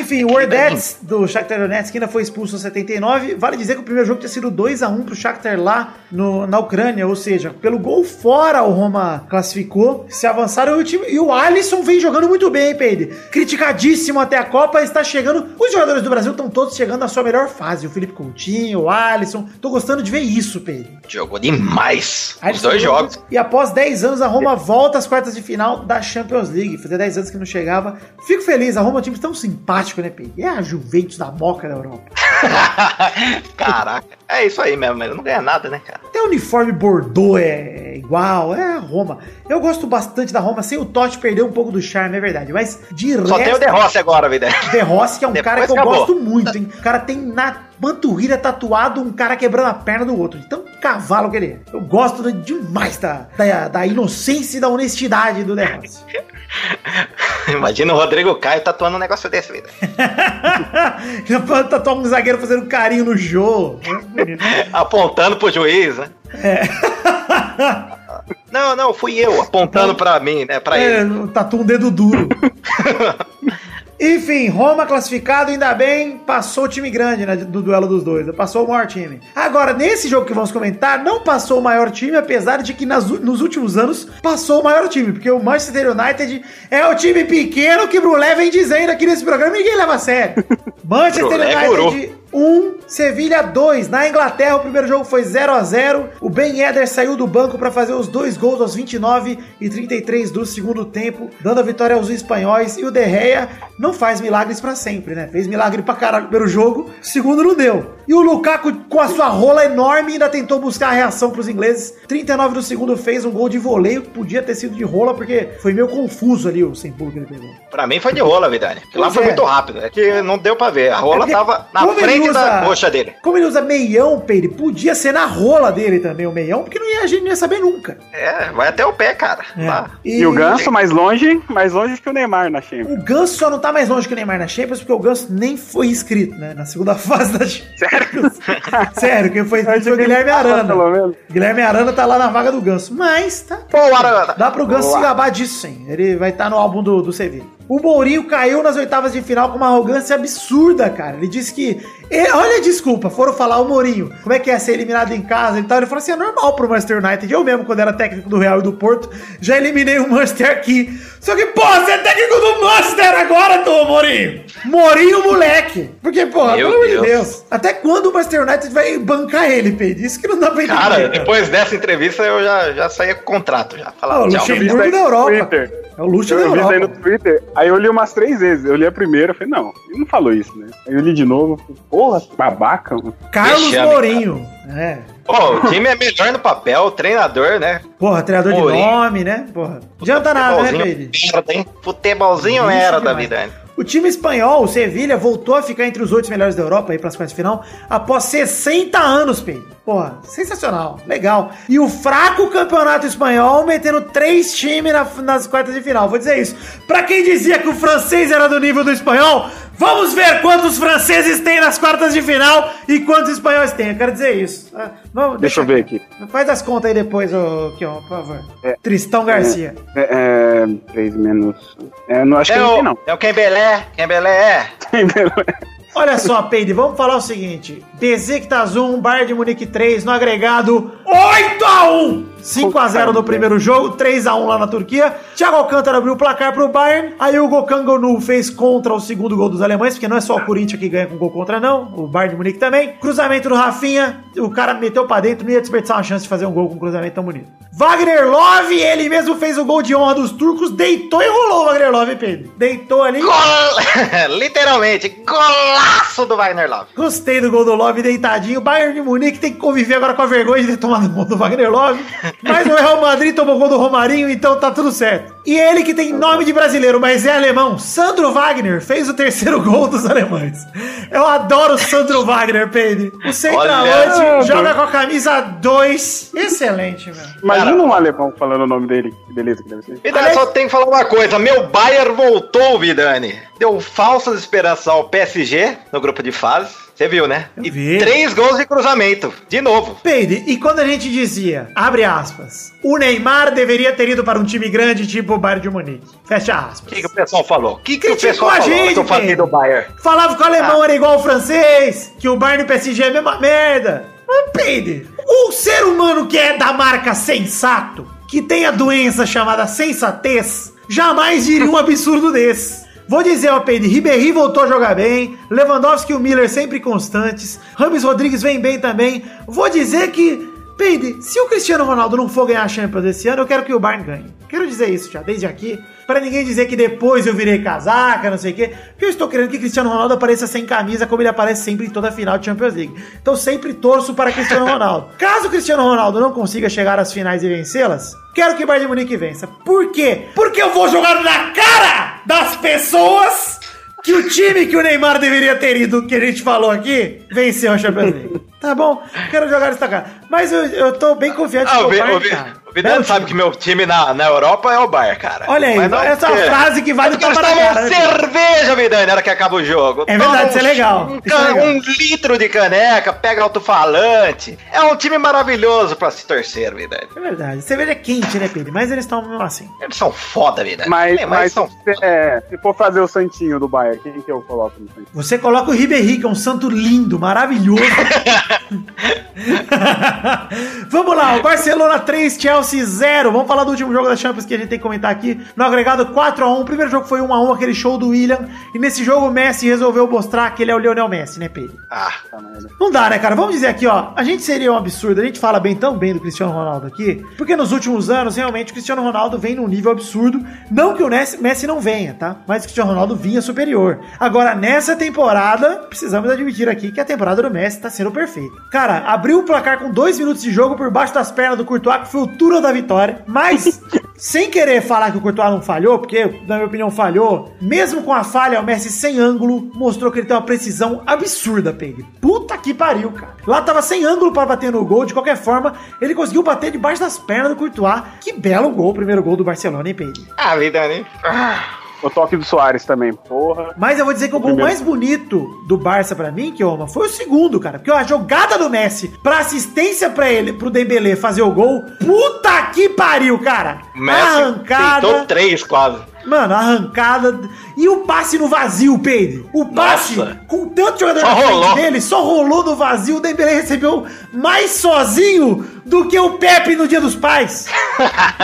Enfim, o Wordettes do Shakhtar Donetsk ainda foi expulso aos 79. Vale dizer que o primeiro jogo tinha sido 2x1 pro Shakhtar lá no- na Ucrânia, ou seja, pelo gol fora o Roma classificou, se avançaram e o, time, e o Alisson vem jogando muito bem, hein, Pedro? Criticadíssimo até a Copa, está chegando. Os jogadores do Brasil estão todos chegando na sua melhor fase. O Felipe Coutinho, o Alisson. Tô gostando de ver isso, Pedro.
Jogou demais. Os
Alisson
dois jogos.
E após 10 anos, a Roma volta às quartas de final da Champions League. Fazia 10 anos que não chegava. Fico feliz, a Roma é um time tão simpático, né, Pedro? É a Juventus da Moca da Europa.
Caraca. É isso aí mesmo, mas não ganha nada, né, cara?
Até o uniforme Bordeaux é igual, é a Roma. Eu gosto bastante da Roma, sem o Totti perder um pouco do charme, é verdade. Mas de
Só tem o De Rossi agora, Vidani.
De Rossi, que é um
Depois
cara que eu
acabou.
gosto muito, hein? O cara tem na panturrilha tatuado um cara quebrando a perna do outro. Então, cavalo que ele é. Eu gosto de- demais da, da, da inocência e da honestidade do Rossi.
Imagina o Rodrigo Caio tatuando um negócio desse,
pode tatuar um zagueiro fazendo carinho no jogo.
Apontando pro juiz, né? Não, não, fui eu apontando pra mim, né? Pra
É,
ele.
tatu um dedo duro. Enfim, Roma classificado, ainda bem, passou o time grande né, do duelo dos dois, passou o maior time. Agora, nesse jogo que vamos comentar, não passou o maior time, apesar de que nas nos últimos anos passou o maior time, porque o Manchester United é o time pequeno que Brulé vem dizendo aqui nesse programa e ninguém leva a sério. Manchester United 1, Sevilha 2. Na Inglaterra, o primeiro jogo foi 0 a 0 O Ben Eder saiu do banco para fazer os dois gols aos 29 e 33 do segundo tempo, dando a vitória aos espanhóis. E o De Gea não faz milagres para sempre, né? Fez milagre pra caralho no primeiro jogo, segundo não deu. E o Lukaku, com a sua rola enorme, ainda tentou buscar a reação pros ingleses. 39 do segundo fez um gol de voleio, que podia ter sido de rola, porque foi meio confuso ali o sem pulo que ele pegou.
Pra mim foi de rola, Vidani. Porque lá foi
é.
muito rápido. É que não deu pra ver. A rola
porque-
tava na
convenhamos,
frente da coxa dele.
Como ele usa meião, Peide, podia ser na rola dele também o meião, porque não ia, a gente não ia saber nunca.
É, vai até o pé, cara.
É.
Lá.
E o Ganso mais longe, mais longe que o Neymar na Champions.
O Ganso só não tá mais longe que o Neymar na Champions, porque o Ganso nem foi inscrito, né? Na segunda fase da Champions. Sério, quem foi inscrito foi o Guilherme
Pelo
Arana.
menos.
Guilherme Arana tá lá na vaga do Ganso. Mas tá.
Pô, Arana.
Dá pro Ganso se
Boa.
gabar disso, sim. Ele vai estar no álbum do, do Sevilla. O Mourinho caiu nas oitavas de final com uma arrogância absurda, cara. Ele disse que. E- olha a desculpa, foram falar o Mourinho. Como é que é ser eliminado em casa e tal? Ele falou assim: é normal pro Manchester United. Eu mesmo, quando era técnico do Real e do Porto, já eliminei o Manchester aqui. Só que, pô, você é técnico do Manchester agora, tô, Mourinho. Mourinho, moleque. Porque, pô,
Meu
pelo amor de
Deus.
Até quando o Manchester United vai bancar ele, Pedro? Isso que não dá pra entender.
Cara, depois dessa entrevista eu já, já saía com o contrato já. Falava,
o
tchau.
vi isso
Luxemburgo da Europa.
Twitter.
É o luxo da
Eu vi isso aí no
Europa.
Twitter, aí eu li umas três vezes. Eu li a primeira, eu falei, não, ele não falou isso, né? Aí eu li de novo, falei, porra, babaca.
Carlos Mourinho. É.
Pô, o time é melhor no papel, treinador, né?
Porra, treinador de
Mourinho.
nome, né? Porra. Adianta nada, né,
hein? Futebolzinho
Isso
era da vida, hein?
O time espanhol, o Sevilha, voltou a ficar entre os oito melhores da Europa aí para as quartas de final após 60 anos, Pedro. Porra, sensacional, legal. E o fraco campeonato espanhol metendo três times na- nas quartas de final. Vou dizer isso. Pra quem dizia que o francês era do nível do espanhol, vamos ver quantos franceses tem nas quartas de final e quantos espanhóis tem. Eu quero dizer isso. Ah, vamos,
Deixa eu ver aqui.
Faz as contas aí depois, ô Kion, por favor.
É.
Tristão Garcia.
É, é, três menos. É, não acho que
É
não tem,
o,
não.
é o Kembelé, Kembelé é.
Olha só, Peide, vamos falar o seguinte: Besiktas 1, Bayern de Munique 3, no agregado 8 a 1 5 a 0 no primeiro jogo, 3 a 1 lá na Turquia. Thiago Alcântara abriu o placar pro Bayern. Aí o Gokangonu fez contra o segundo gol dos alemães, porque não é só o Corinthians que ganha com gol contra, não. O Bayern de Munique também. Cruzamento do Rafinha, o cara meteu pra dentro, não ia desperdiçar uma chance de fazer um gol com um cruzamento tão bonito. Wagner Love, ele mesmo fez o gol de honra dos turcos, deitou e rolou o Wagner Love, Pedro. Deitou ali.
Gol... Literalmente, golaço do Wagner Love.
Gostei do gol do Love deitadinho. Bayern de Munique tem que conviver agora com a vergonha de ter tomado gol do Wagner Love. Mas o Real Madrid tomou gol do Romarinho, então tá tudo certo. E ele que tem nome de brasileiro, mas é alemão, Sandro Wagner, fez o terceiro gol dos alemães. Eu adoro o Sandro Wagner, Pedro. O centroavante joga com a camisa 2. Excelente, meu.
Imagina
Cara.
um alemão falando o nome dele. Que beleza que deve ser.
Vidani,
Aliás-
só tem que falar uma coisa. Meu Bayern voltou, Vidani. Deu falsas esperanças ao PSG no grupo de fase. Você viu, né?
Eu
e
vi.
três gols de cruzamento. De novo.
Peide, e quando a gente dizia, abre aspas, o Neymar deveria ter ido para um time grande tipo o Bayern de Munique. Fecha
O
aspas.
que, que o pessoal falou? O que, que o pessoal
a
falou?
gente,
Eu
Pedro.
do Bayern.
Falava que o alemão era igual ao francês, que o Bayern e o PSG é a mesma merda. Mas, Peide, o ser humano que é da marca sensato, que tem a doença chamada sensatez, jamais diria um absurdo desse. Vou dizer, ó, Peide, Ribéry voltou a jogar bem, Lewandowski e o Miller sempre constantes, Rames Rodrigues vem bem também. Vou dizer que, Peide, se o Cristiano Ronaldo não for ganhar a Champions esse ano, eu quero que o Bayern ganhe. Quero dizer isso já, desde aqui, para ninguém dizer que depois eu virei casaca, não sei o quê, porque eu estou querendo que Cristiano Ronaldo apareça sem camisa, como ele aparece sempre em toda a final de Champions League. Então sempre torço para Cristiano Ronaldo. Caso Cristiano Ronaldo não consiga chegar às finais e vencê-las, quero que o Bayern de Munique vença. Por quê? Porque eu vou jogar na cara das pessoas que o time que o Neymar deveria ter ido, que a gente falou aqui, venceu a Champions League. Tá bom? Quero jogar nessa cara. Mas eu, eu tô bem confiante
Ah,
que
o, Vi-
Bayern,
o,
cara.
o Vidani
Belo
sabe
time.
que meu time na, na Europa é o Bayern, cara.
Olha aí,
Mas não
essa é frase que vale
É
o
porque
tapa
eles
na
tomam
cara. né?
cerveja, Vidani, na hora que acaba o jogo.
É verdade,
Toma
isso é legal,
Um,
isso é legal.
um litro de caneca, pega alto-falante. É um time maravilhoso pra se torcer, Vidani.
É verdade. Cerveja é quente, né, Pedro? Mas eles estão mesmo assim.
Eles são foda, Vidani.
Mas,
É,
mas
são
se, é, se for fazer o santinho do Bayern, quem que eu coloco no santinho?
Você coloca o Ribéry, que é um santo lindo, maravilhoso. Vamos lá, o Barcelona 3, Chelsea 0. Vamos falar do último jogo da Champions que a gente tem que comentar aqui. No agregado 4x1. O primeiro jogo foi 1x1, aquele show do William. E nesse jogo o Messi resolveu mostrar que ele é o Lionel Messi, né, Pedro?
Ah,
Tá merda.
Não dá, né, cara? Vamos dizer aqui, ó. A gente seria um absurdo. A gente fala bem tão bem do Cristiano Ronaldo aqui, porque nos últimos anos, realmente, o Cristiano Ronaldo vem num nível absurdo. Não que o Messi, Messi não venha, tá? Mas o Cristiano Ronaldo vinha superior. Agora, nessa temporada, precisamos admitir aqui que a temporada do Messi tá sendo perfeita. Feita. Cara, abriu o placar com dois minutos de jogo por baixo das pernas do Courtois, que foi o túnel da vitória. Mas, sem querer falar que o Courtois não falhou, porque, na minha opinião, falhou, mesmo com a falha, o Messi sem ângulo mostrou que ele tem uma precisão absurda, Pedro. Puta que pariu, cara. Lá tava sem ângulo pra bater no gol, de qualquer forma, ele conseguiu bater debaixo das pernas do Courtois. Que belo gol, o primeiro gol do Barcelona, hein, Pedro?
Ah, vida, né? Ah,
O toque do Soares também, porra.
Mas eu vou dizer que o gol
Primeiro.
mais bonito do Barça pra mim, que Oma, foi o segundo, cara. Porque a jogada do Messi pra assistência pra ele, pro Dembele fazer o gol, puta que pariu, cara.
o Messi
arrancada,
tentou três quase.
Mano, arrancada e o passe no vazio, Pedro. O passe
Nossa.
com tanto jogador
Só
na frente
rolou.
dele, só rolou no vazio. O Dembele recebeu mais sozinho do que o Pepe no Dia dos Pais.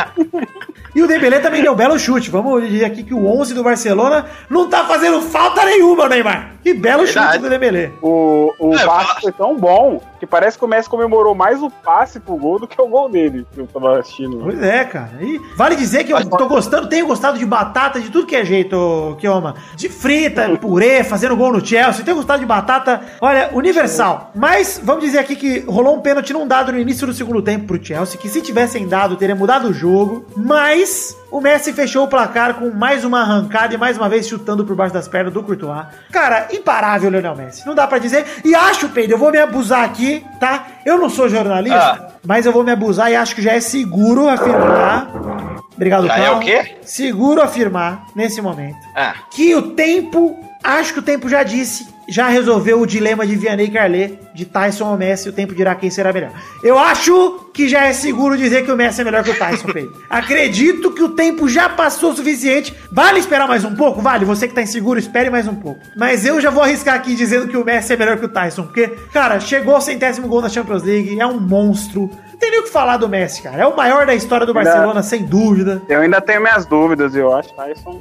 E o Dembele também deu um belo chute. Vamos dizer aqui que o 11 do Barcelona não tá fazendo falta nenhuma, Neymar. Que belo
Verdade.
chute do Dembele.
O, o
É,
passe foi tão bom que parece que o Messi comemorou mais o passe pro gol do que o gol dele, que eu tava assistindo.
Pois é, cara. E vale dizer que eu tô gostando, tenho gostado de batata de tudo que é jeito, Kioma. De frita, purê, fazendo gol no Chelsea. Tenho gostado de batata, olha, universal. Mas vamos dizer aqui que rolou um pênalti não dado no início do segundo tempo pro Chelsea, que se tivessem dado teria mudado o jogo. Mas o Messi fechou o placar com mais uma arrancada e mais uma vez chutando por baixo das pernas do Courtois. Cara, imparável, Lionel Messi. Não dá pra dizer. E acho, Pedro, eu vou me abusar aqui, tá? Eu não sou jornalista,
Ah.
mas eu vou me abusar e acho que já é seguro afirmar. Obrigado,
Já é
Paulo.
o quê?
Seguro afirmar, nesse momento,
Ah,
que o tempo, acho que o tempo já disse, já resolveu o dilema de Vianney Carlet, de Tyson ou Messi, o tempo dirá quem será melhor. Eu acho que já é seguro dizer que o Messi é melhor que o Tyson, Pedro. Acredito que o tempo já passou o suficiente. Vale esperar mais um pouco? Vale, você que tá inseguro, espere mais um pouco. Mas eu já vou arriscar aqui dizendo que o Messi é melhor que o Tyson, porque, cara, chegou ao centésimo gol na Champions League, é um monstro. Não tem nem o que falar do Messi, cara. É o maior da história do Barcelona, sem dúvida.
Eu ainda tenho minhas dúvidas, eu acho.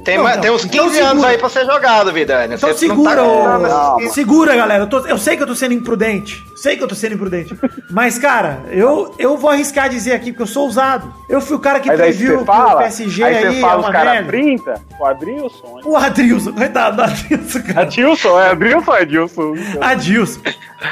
Tem,
Não, não.
tem uns
Então
15 anos
segura.
aí pra ser jogado, Vidani.
Então
Você não
segura,
tá-
ô-
Não,
segura, galera. Eu, tô- eu sei que eu tô sendo imprudente. Sei que eu tô sendo imprudente. Mas, cara, eu, eu vou arriscar dizer aqui, porque eu sou ousado. Eu fui o cara que
Mas aí
previu que o
fala,
PSG
aí
aí,
você
é
fala os
uma
caras
merda.
30, o Adrilson, hein?
O Adrilson, coitado do Adrilson, cara.
Adilson, é Adrilson, Adilson.
Adilson.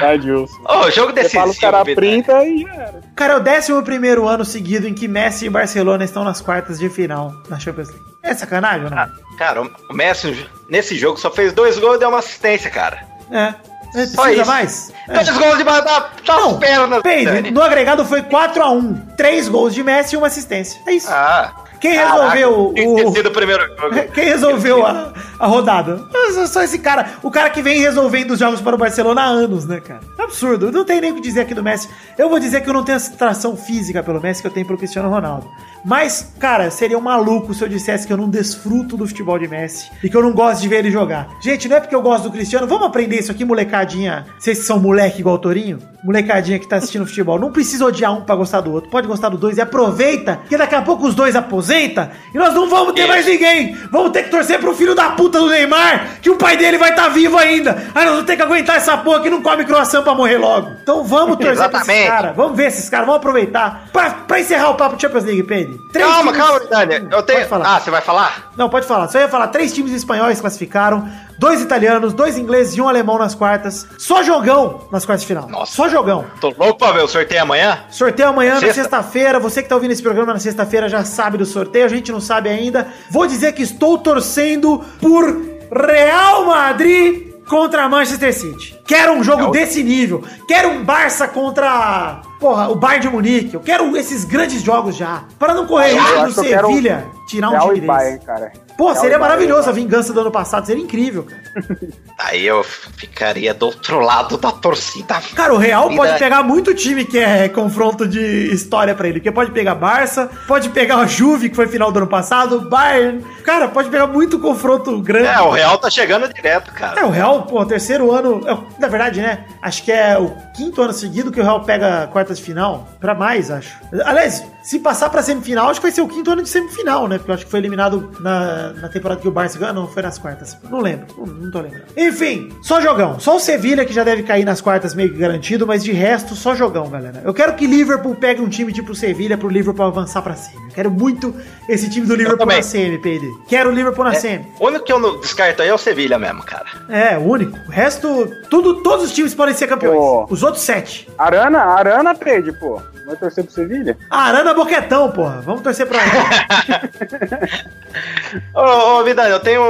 Adilson.
Ô, jogo
Você fala os
decisivo,
caras
Vidani.
30 e já era.
Cara, é o 11 ano seguido em que Messi e Barcelona estão nas quartas de final na Champions League. É sacanagem ou não?
Ah, cara, o Messi nesse jogo só fez dois gols e deu uma assistência, cara.
É. É,
Só
Precisa
isso.
mais? É.
Dois gols de da das pernas,
Pedro, no agregado foi 4x1. Três gols de Messi e uma assistência. É isso.
Ah.
Quem
caraca,
resolveu
ter
o-
o primeiro jogo.
Quem resolveu a, a rodada? Só- esse cara. O cara que vem resolvendo os jogos para o Barcelona há anos, né, cara? Absurdo. Não tem nem o que dizer aqui do Messi. Eu vou dizer que eu não tenho essa atração física pelo Messi que eu tenho pelo Cristiano Ronaldo. Mas, cara, seria um maluco se eu dissesse que eu não desfruto do futebol de Messi e que eu não gosto de ver ele jogar. Gente, não é porque eu gosto do Cristiano. Vamos aprender isso aqui, molecadinha. Vocês são moleque igual o Torinho? Molecadinha que tá assistindo futebol. Não precisa odiar um pra gostar do outro. Pode gostar dos dois e aproveita, que daqui a pouco os dois aposenta e nós não vamos ter mais ninguém. Vamos ter que torcer pro filho da puta do Neymar, que o pai dele vai estar vivo ainda. Aí nós vamos ter que aguentar essa porra que não come croissant pra morrer logo. Então vamos torcer pra esses caras. Vamos ver esses caras, vamos aproveitar. Pra, pra encerrar o papo Champions League. Três
Calma,
times-
calma, Vidani. Eu tenho. Ah, você vai falar?
Não, pode falar. Só ia falar. Três times espanhóis classificaram. Dois italianos, dois ingleses e um alemão nas quartas. Só jogão nas quartas de final.
Nossa.
Só jogão.
Tô louco pra ver o sorteio amanhã?
Sorteio amanhã na
Sexta.
sexta-feira. Você que tá ouvindo esse programa na sexta-feira já sabe do sorteio. A gente não sabe ainda. Vou dizer que estou torcendo por Real Madrid contra Manchester City. Quero um jogo
É o-
desse nível. Quero um Barça contra, porra, o Bayern de Munique. Eu quero esses grandes jogos já. Para não correr risco do
quero
Sevilha tirar um
Real
time.
Bayern, cara.
Pô, seria maravilhoso a vingança do ano passado. Seria incrível, cara.
Aí eu ficaria do outro lado da torcida.
Cara, o Real pode pegar muito time que é confronto de história pra ele. Porque pode pegar Barça, pode pegar o Juve, que foi final do ano passado, Bayern. Cara, pode pegar muito confronto grande.
É, o Real tá chegando direto, cara.
É, o Real, pô, terceiro ano. É, Na verdade, né? Acho que é o quinto ano seguido que o Real pega quartas de final, pra mais, acho. Aliás, se passar pra semifinal, acho que vai ser o quinto ano de semifinal, né? Porque eu acho que foi eliminado na, na temporada que o Barça ganhou, não, foi nas quartas. Não lembro, não, não tô lembrando. Enfim, só jogão. Só o Sevilha que já deve cair nas quartas meio que garantido, mas de resto, só jogão, galera. Eu quero que Liverpool pegue um time tipo o Sevilha pro Liverpool avançar pra semi. Eu quero muito esse time do Liverpool na semi, PD. Quero o Liverpool na semi.
O único que eu não descarto aí é o Sevilha mesmo, cara.
É, o único. O resto, tudo, todos os times podem ser campeões.
Pô.
Os outros sete.
Arana, Arana perde, pô. Vai torcer pro Sevilha?
Arana Boquetão, porra. Vamos torcer pra ele.
Ô, ô Vidani, eu tenho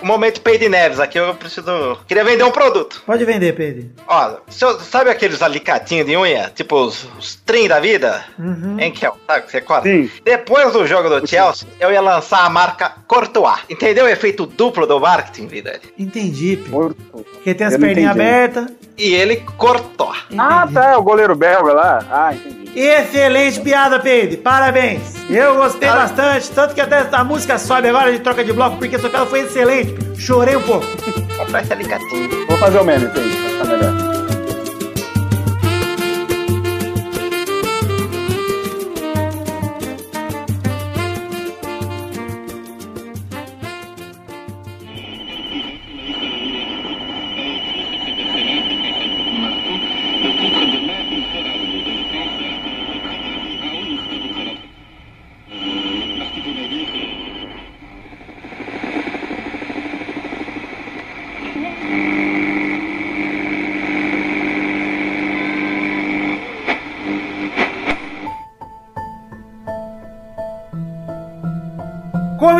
um momento Peide Neves aqui, eu preciso. Queria vender um produto.
Pode vender, Pedro.
Ó, seu- sabe aqueles alicatinhos de unha? Tipo os, os trim da vida?
Uhum.
Em que é, sabe que você corta?
Sim.
Depois do jogo do Chelsea, eu ia lançar a marca Courtois. Entendeu o efeito duplo do marketing, Vidani?
Entendi, Pedro. Porque tem as perninhas abertas.
E ele cortou.
Ah,
Entendi.
tá, o goleiro belga lá. Ah, entendi.
Excelente piada, Pedro. Parabéns. Eu gostei bastante. Tanto que até a música sobe agora de troca de bloco, porque essa piada foi excelente. Pedro. Chorei um pouco.
Esse alicatinho.
Vou fazer o meme, entendi. Tá melhor.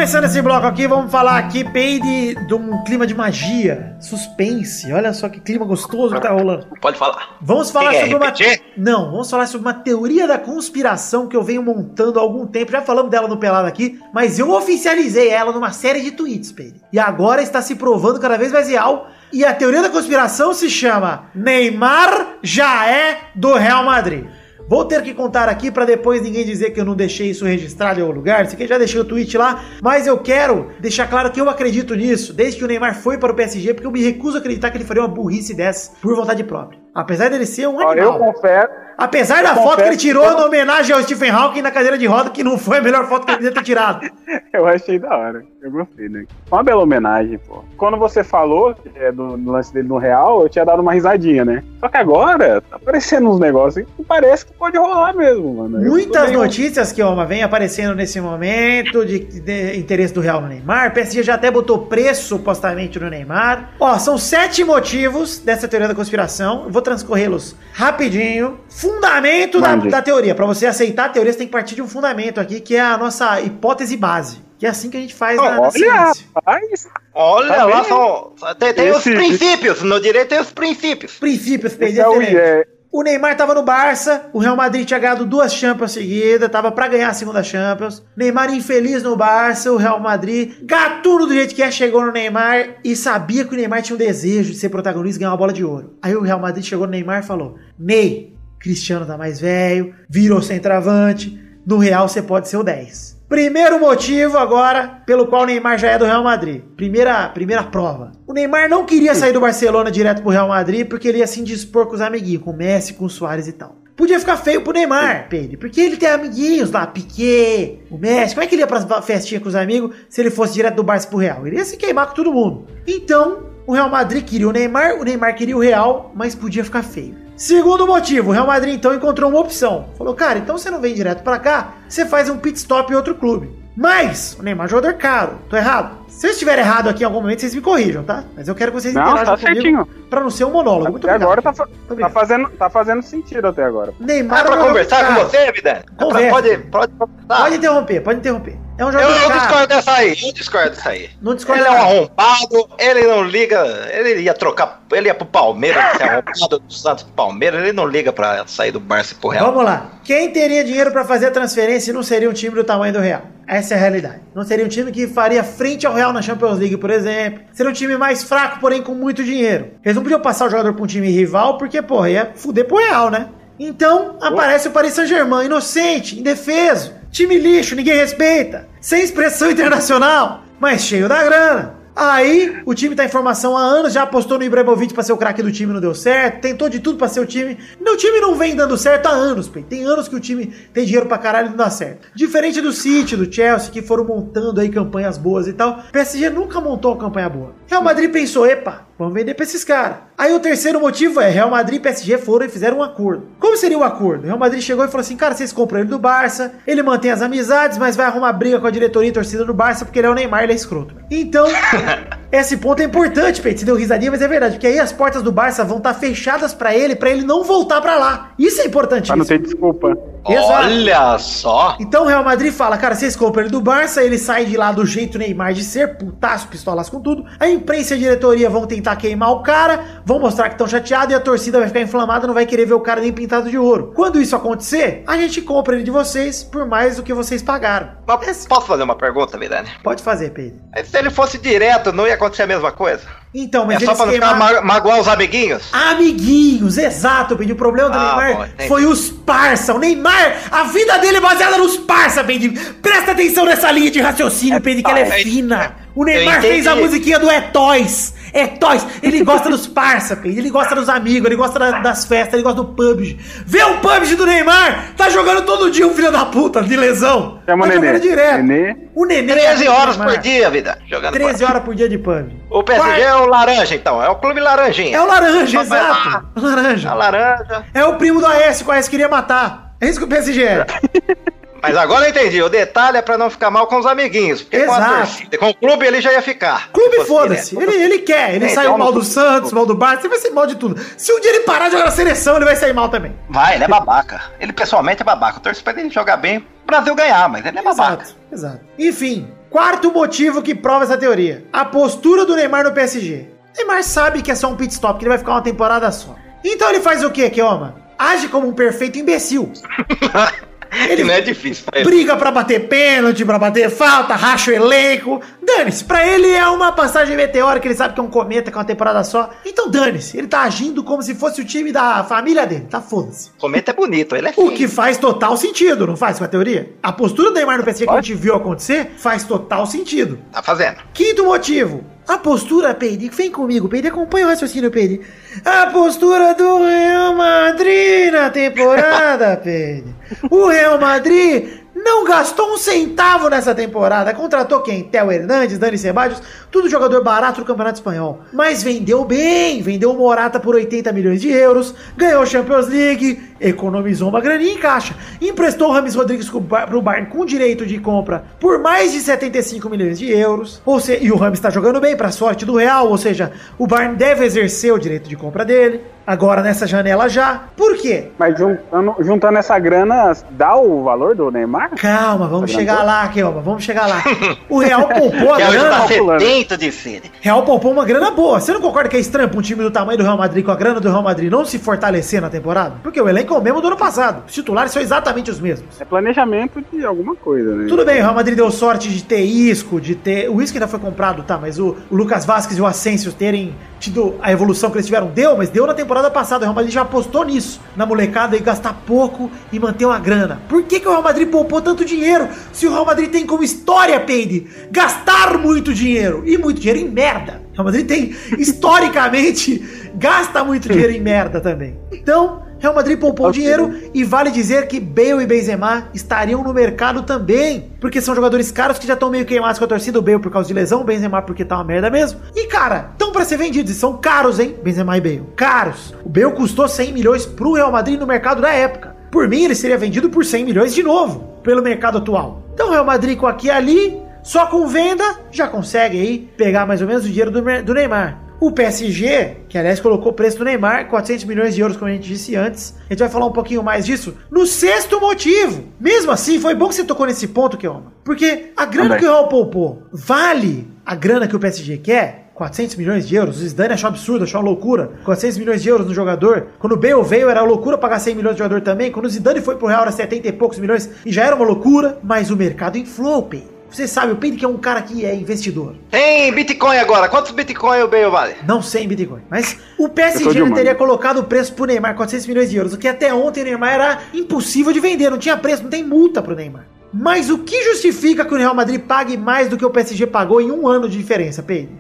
Começando esse bloco aqui, vamos falar aqui, Peide, de um clima de magia, suspense. Olha só que clima gostoso que tá rolando.
Pode falar.
Vamos falar
Quer
sobre uma. Não, vamos falar sobre uma teoria da conspiração que eu venho montando há algum tempo. Já falamos dela no Pelado aqui, mas eu oficializei ela numa série de tweets, Pedro. E agora está se provando cada vez mais real. E a teoria da conspiração se chama Neymar já é do Real Madrid. Vou ter que contar aqui para depois ninguém dizer que eu não deixei isso registrado em algum lugar. Isso aqui eu já deixei o tweet lá, mas eu quero deixar claro que eu acredito nisso, desde que o Neymar foi para o PSG, porque eu me recuso a acreditar que ele faria uma burrice dessa por vontade própria. Apesar dele ser um
Ó, eu
animal.
confesso.
Apesar da foto que ele tirou
eu-
na homenagem ao Stephen Hawking na cadeira de roda, que não foi a melhor foto que ele devia ter tirado.
Eu achei da hora. Eu gostei, né? Uma bela homenagem, pô. Quando você falou é do, do lance dele no real, eu tinha dado uma risadinha, né? Só que agora tá aparecendo uns negócios que parece que pode rolar mesmo, mano.
Muitas notícias que uma vem aparecendo nesse momento de, de interesse do Real no Neymar. PSG já até botou preço supostamente no Neymar. Ó, são sete motivos dessa teoria da conspiração. Eu vou transcorrê-los rapidinho. Fundamento da, da teoria. Pra você aceitar a teoria, você tem que partir de um fundamento aqui, que é a nossa hipótese base. Que é assim que a gente faz na, na
Olha,
ciência.
rapaz.
Olha
Tá
lá, são, tem, tem os
Esse-
princípios. No direito tem os princípios.
Princípios,
Esse é o, é,
O Neymar tava no Barça, o Real Madrid tinha ganhado duas Champions seguidas, tava pra ganhar a segunda Champions. Neymar infeliz no Barça, o Real Madrid, gatuno do jeito que é, chegou no Neymar e sabia que o Neymar tinha um desejo de ser protagonista e ganhar uma bola de ouro. Aí o Real Madrid chegou no Neymar e falou: Ney, Cristiano tá mais velho, virou centroavante, no Real você pode ser o 10. Primeiro motivo agora pelo qual o Neymar já é do Real Madrid. Primeira, primeira prova. O Neymar não queria sair do Barcelona direto pro Real Madrid porque ele ia se indispor com os amiguinhos, com o Messi, com o Soares e tal. Podia ficar feio pro Neymar, Pedro, porque ele tem amiguinhos lá, Piquet, o Messi. Como é que ele ia pra festinha com os amigos se ele fosse direto do Barça pro Real? Ele ia se queimar com todo mundo. Então, o Real Madrid queria o Neymar, o Neymar queria o Real, mas podia ficar feio. Segundo motivo, o Real Madrid então encontrou uma opção. Falou, cara, então você não vem direto pra cá, você faz um pit stop em outro clube. Mas o Neymar é um jogador caro, tô errado. Se eu estiver errado aqui em algum momento, vocês me corrijam, tá? Mas eu quero que vocês
Não,
interajam
tá
comigo
certinho.
pra não ser um monólogo. Muito
Até
obrigado.
agora tá, tá,
obrigado.
fazendo, tá fazendo sentido até agora.
Neymar
Ah, pra
é jogador
conversar com você, Vidani? É pra-
Conversa.
Pode, pode conversar.
Pode interromper, pode interromper. É um
Eu,
jogador
eu
caro.
discordo dessa aí, eu discordo dessa aí.
Não discorda
Ele é um
não.
arrombado, ele não liga, ele ia trocar, ele ia pro Palmeiras, ser arrombado do Santos pro Palmeiras, ele não liga pra sair do Barça e pro Real.
Vamos lá. Quem teria dinheiro pra fazer a transferência não seria um time do tamanho do Real? Essa é a realidade. Não seria um time que faria frente ao Real na Champions League, por exemplo. Seria um time mais fraco, porém com muito dinheiro. Eles não podiam passar o jogador pra um time rival, porque, porra, ia fuder pro Real, né? Então, aparece o Paris Saint-Germain, inocente, indefeso, time lixo, ninguém respeita, sem expressão internacional, mas cheio da grana. Aí o time tá em formação há anos, já apostou no Ibrahimovic pra ser o craque do time, não deu certo. Tentou de tudo pra ser o time. O time não vem dando certo há anos, Pei. Tem anos que o time tem dinheiro pra caralho e não dá certo. Diferente do City, do Chelsea, que foram montando aí campanhas boas e tal. PSG nunca montou uma campanha boa. Real Madrid pensou, epa, vamos vender pra esses caras. Aí o terceiro motivo é, Real Madrid e PSG foram e fizeram um acordo. Como seria o acordo? Real Madrid chegou e falou assim, cara, vocês compram ele do Barça, ele mantém as amizades, mas vai arrumar briga com a diretoria e torcida do Barça, porque ele é o Neymar, ele é escroto. Então, esse ponto é importante, Peito. Você deu risadinha, mas é verdade, porque aí as portas do Barça vão estar fechadas pra ele, pra ele não voltar pra lá. Isso é importante.
Pra não ter desculpa.
Olha só.
Então o Real Madrid fala, cara, vocês compram ele do Barça, ele sai de lá do jeito Neymar de ser, putaço, pistolas com tudo. A imprensa e a diretoria vão tentar queimar o cara, vão mostrar que estão chateados e a torcida vai ficar inflamada, não vai querer ver o cara nem pintado de ouro. Quando isso acontecer, a gente compra ele de vocês por mais do que vocês pagaram.
Mas posso fazer uma pergunta, Vidani?
Pode fazer, Pedro.
Se ele fosse direto, não ia acontecer a mesma coisa?
Então, mas
é só pra não ficar ma magoar os amiguinhos?
Amiguinhos, exato, Pendi. O problema do
Ah, bom,
Neymar
entendi.
foi os parça. O Neymar, a vida dele é baseada nos parça, Pendi. Presta atenção nessa linha de raciocínio, Pendi, que ela é fina. O Neymar fez a musiquinha do É Toys. É Toys. Ele gosta dos parça. Ele gosta dos amigos, ele gosta da- das festas, ele gosta do PUBG. Vê o PUBG do Neymar. Tá jogando todo dia, um filho da puta, de lesão.
Chama
tá
o Nenê.
jogando direto.
Nenê.
O Nenê.
13
é
horas por dia, vida. Jogando
13
bola.
horas por dia de PUBG.
O PSG é o laranja, então. É o clube laranjinha.
É o laranja, exato. Laranja.
A laranja.
É o primo do Aécio que o Aécio queria matar. É isso que o PSG é.
Mas agora eu entendi. O detalhe é pra não ficar mal com os amiguinhos. Porque com,
Exato.
torcida, com o clube ele já ia ficar.
Clube, foda-se.
direto.
Ele, ele quer. Ele
É,
saiu
então
mal do Santos, mal do Barça. Ele vai sair mal de tudo. Se um dia ele parar de jogar na seleção, ele vai sair mal também.
Vai, ele é babaca. Ele pessoalmente é babaca. Eu torço pra ele jogar bem, o Brasil ganhar, mas ele é babaca.
Exato, exato. Enfim, quarto motivo que prova essa teoria. A postura do Neymar no PSG. Neymar sabe que é só um pit stop, que ele vai ficar uma temporada só. Então ele faz o quê, Keoma? Age como um perfeito imbecil.
Ele não é difícil pra ele.
Briga pra bater pênalti, pra bater falta, racha o elenco. Dane-se, pra ele é uma passagem meteórica, ele sabe que é um cometa, que é uma temporada só. Então dane-se, ele tá agindo como se fosse o time da família dele, tá foda-se.
Cometa é bonito, ele é
O
feio.
que faz total sentido, não faz com a teoria? A postura do Neymar no PSG que a gente viu acontecer faz total sentido.
Tá fazendo.
Quinto motivo. A postura, Peide, vem comigo, Peide, acompanha o raciocínio, Peide. A postura do Real Madrid na temporada, Peide. O Real Madrid não gastou um centavo nessa temporada. Contratou quem? Theo Hernandes, Dani Ceballos, tudo jogador barato do Campeonato Espanhol. Mas vendeu bem, vendeu o Morata por 80 milhões de euros, ganhou a Champions League, economizou uma graninha em caixa, emprestou o Rames Rodrigues pro Bayern com direito de compra por mais de 75 milhões de euros. Ou seja, e o Rames está jogando bem para sorte do Real, ou seja, o Bayern deve exercer o direito de compra dele. Agora nessa janela já. Por quê?
Mas juntando, juntando essa grana, dá o valor do Neymar?
Calma, vamos
Tá
chegar lá, Kelma, vamos chegar lá. O Real poupou a
hoje
grana.
tá de sede.
Real poupou uma grana boa. Você não concorda que é estranho pra um time do tamanho do Real Madrid com a grana do Real Madrid não se fortalecer na temporada? Porque o elenco é o mesmo do ano passado. Os titulares são exatamente os mesmos.
É planejamento de alguma coisa, né?
Tudo bem, o Real Madrid deu sorte de ter Isco, de ter. O Isco ainda foi comprado, tá? Mas o, o Lucas Vasquez e o Asensio terem tido a evolução que eles tiveram. Deu, mas deu na temporada passada. O Real Madrid já apostou nisso. Na molecada e gastar pouco e manter uma grana. Por que, que o Real Madrid poupou tanto dinheiro? Se o Real Madrid tem como história, Peide, gastar muito dinheiro. E muito dinheiro em merda. O Real Madrid tem, historicamente, gasta muito dinheiro em merda também. Então, Real Madrid poupou
Ok.
dinheiro e vale dizer que Bale e Benzema estariam no mercado também, porque são jogadores caros que já estão meio queimados com a torcida, o Bale por causa de lesão, o Benzema porque tá uma merda mesmo. E cara, estão pra ser vendidos, e são caros, hein? Benzema e Bale, caros. O Bale custou 100 milhões pro Real Madrid no mercado da época. Por mim, ele seria vendido por 100 milhões de novo, pelo mercado atual. Então, o Real Madrid com aqui e ali, só com venda, já consegue aí pegar mais ou menos o dinheiro do, do Neymar. O PSG, que aliás colocou o preço do Neymar, 400 milhões de euros, como a gente disse antes. A gente vai falar um pouquinho mais disso no sexto motivo. Mesmo assim, foi bom que você tocou nesse ponto, Kelma. Porque a grana
Também.
que o Real poupou vale a grana que o PSG quer? 400 milhões de euros. O Zidane achou absurdo, achou uma loucura. 400 milhões de euros no jogador. Quando o Bale veio, era loucura pagar 100 milhões de jogador também. Quando o Zidane foi pro Real, era 70 e poucos milhões. E já era uma loucura. Mas o mercado inflou, Pei. Você sabe, o Pedro que é um cara que é investidor.
Tem Bitcoin agora. Quantos Bitcoin o Bale vale?
Não sei em Bitcoin. Mas o PSG
humano.
teria colocado o preço pro Neymar, 400 milhões de euros. O que até ontem o Neymar era impossível de vender. Não tinha preço, não tem multa pro Neymar. Mas o que justifica que o Real Madrid pague mais do que o PSG pagou em um ano de diferença, Pedro?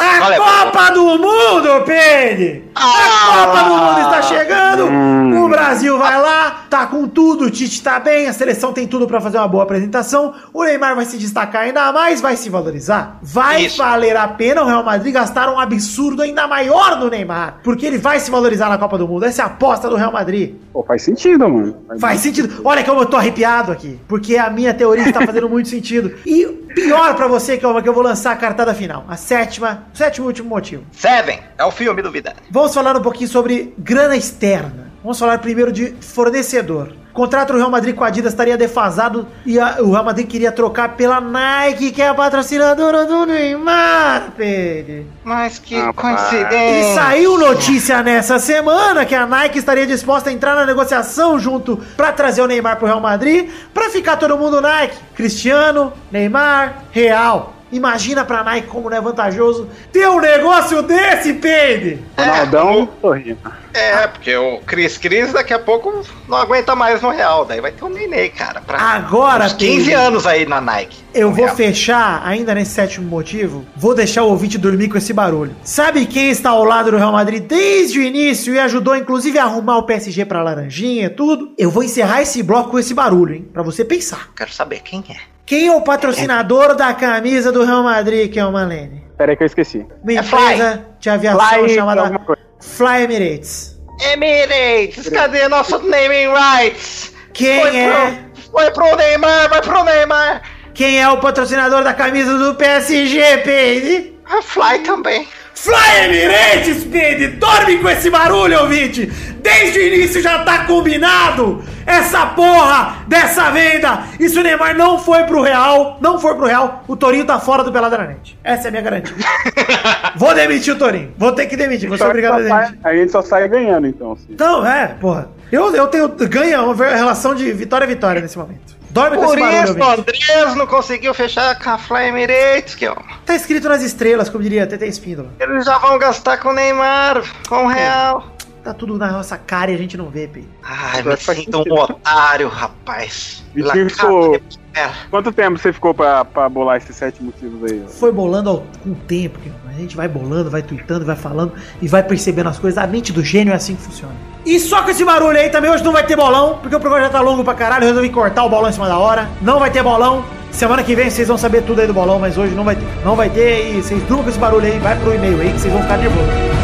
A
é?
Copa do Mundo, Pedro! A
Ah!
Copa do Mundo está chegando!
Hum.
O Brasil vai lá, tá com tudo, o Tite tá bem, a seleção tem tudo pra fazer uma boa apresentação. O Neymar vai se destacar ainda mais, vai se valorizar. Vai
Isso.
valer a pena o Real Madrid gastar um absurdo ainda maior no Neymar, porque ele vai se valorizar na Copa do Mundo. Essa é a aposta do Real Madrid.
Pô, faz sentido, mano.
Faz sentido. Olha como eu tô arrepiado aqui. Porque a minha teoria está fazendo muito sentido. E pior pra você, que eu, que eu vou lançar a cartada final. A sétima, o sétimo e último motivo.
Seven, é o filme do Vidal.
Vamos falar um pouquinho sobre grana externa. Vamos falar primeiro de fornecedor. O contrato do Real Madrid com a Adidas estaria defasado e a- o Real Madrid queria trocar pela Nike, que é a patrocinadora do Neymar, Pedro.
Mas que
Ah,
E
coincidência.
saiu notícia nessa semana que a Nike estaria disposta a entrar na negociação junto pra trazer o Neymar pro Real Madrid, pra ficar todo mundo Nike. Cristiano, Neymar, Real. Imagina pra Nike como não é vantajoso ter um negócio desse, Peide.
Ronaldão, sorrindo.
É, porque o Cris Cris daqui a pouco não aguenta mais no Real. Daí vai ter um Nenê, cara. Pra
Agora,
uns 15
Pedro.
anos aí na Nike.
Eu vou
Real.
fechar, ainda nesse sétimo motivo, vou deixar o ouvinte dormir com esse barulho. Sabe quem está ao lado do Real Madrid desde o início e ajudou inclusive a arrumar o PSG pra laranjinha e tudo? Eu vou encerrar esse bloco com esse barulho, hein? Pra você pensar.
Quero saber quem é.
Quem é o patrocinador da camisa do Real Madrid, que é o Malene?
Pera aí que eu esqueci.
Uma
É
empresa de aviação
Fly
chamada. Fly Emirates.
Emirates, cadê nosso naming rights?
Quem
foi
é?
Pro, foi pro Neymar, vai pro Neymar.
Quem é o patrocinador da camisa do PSG, Peide?
A Fly também.
Fly Emirates, Speed! Dorme com esse barulho, ouvinte! Desde o início já tá combinado essa porra dessa venda! E se o Neymar não foi pro Real, não for pro Real, o Torinho tá fora do Peladranet. Essa é a minha garantia. Vou demitir o Torinho. Vou ter que demitir, vou ser obrigado a
sai-
demitir.
a gente só sai ganhando, então. Assim.
Então, é, porra. Eu, eu tenho ganha uma relação de vitória-vitória nesse momento. Dorme com
Por
esse barulho,
isso, o. Andrés não conseguiu fechar com a Fly Emirates, que ó.
Tá escrito nas estrelas, como diria TT Espíndola.
Eles já vão gastar com o Neymar, com o Real.
Tá tudo na nossa cara e a gente não vê, Pi.
Ai, me
faz
sinto um otário, rapaz.
Ficou-
é.
Quanto tempo você ficou pra, pra bolar esses sete motivos aí?
foi bolando ao, com o tempo. que A gente vai bolando, vai tweetando, vai falando e vai percebendo as coisas. A mente do gênio é assim que funciona. E só com esse barulho aí também hoje não vai ter bolão, porque o programa já tá longo pra caralho. Eu resolvi cortar o bolão em cima da hora. Não vai ter bolão. Semana que vem vocês vão saber tudo aí do bolão, mas hoje não vai ter. Não vai ter e vocês durmam com esse barulho aí, vai pro e-mail aí que vocês vão ficar nervosos.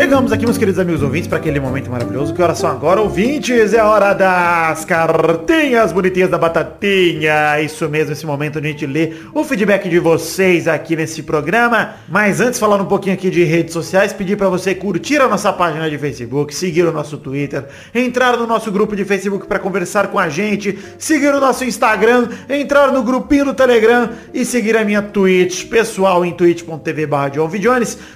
Chegamos aqui, meus queridos amigos ouvintes, para aquele momento maravilhoso. Que horas são agora, ouvintes? É hora das cartinhas bonitinhas da Batatinha. Isso mesmo, esse momento a gente lê o feedback de vocês aqui nesse programa. Mas antes, falando um pouquinho aqui de redes sociais, pedir para você curtir a nossa página de Facebook, seguir o nosso Twitter, entrar no nosso grupo de Facebook para conversar com a gente, seguir o nosso Instagram, entrar no grupinho do Telegram e seguir a minha Twitch pessoal em twitch.tv.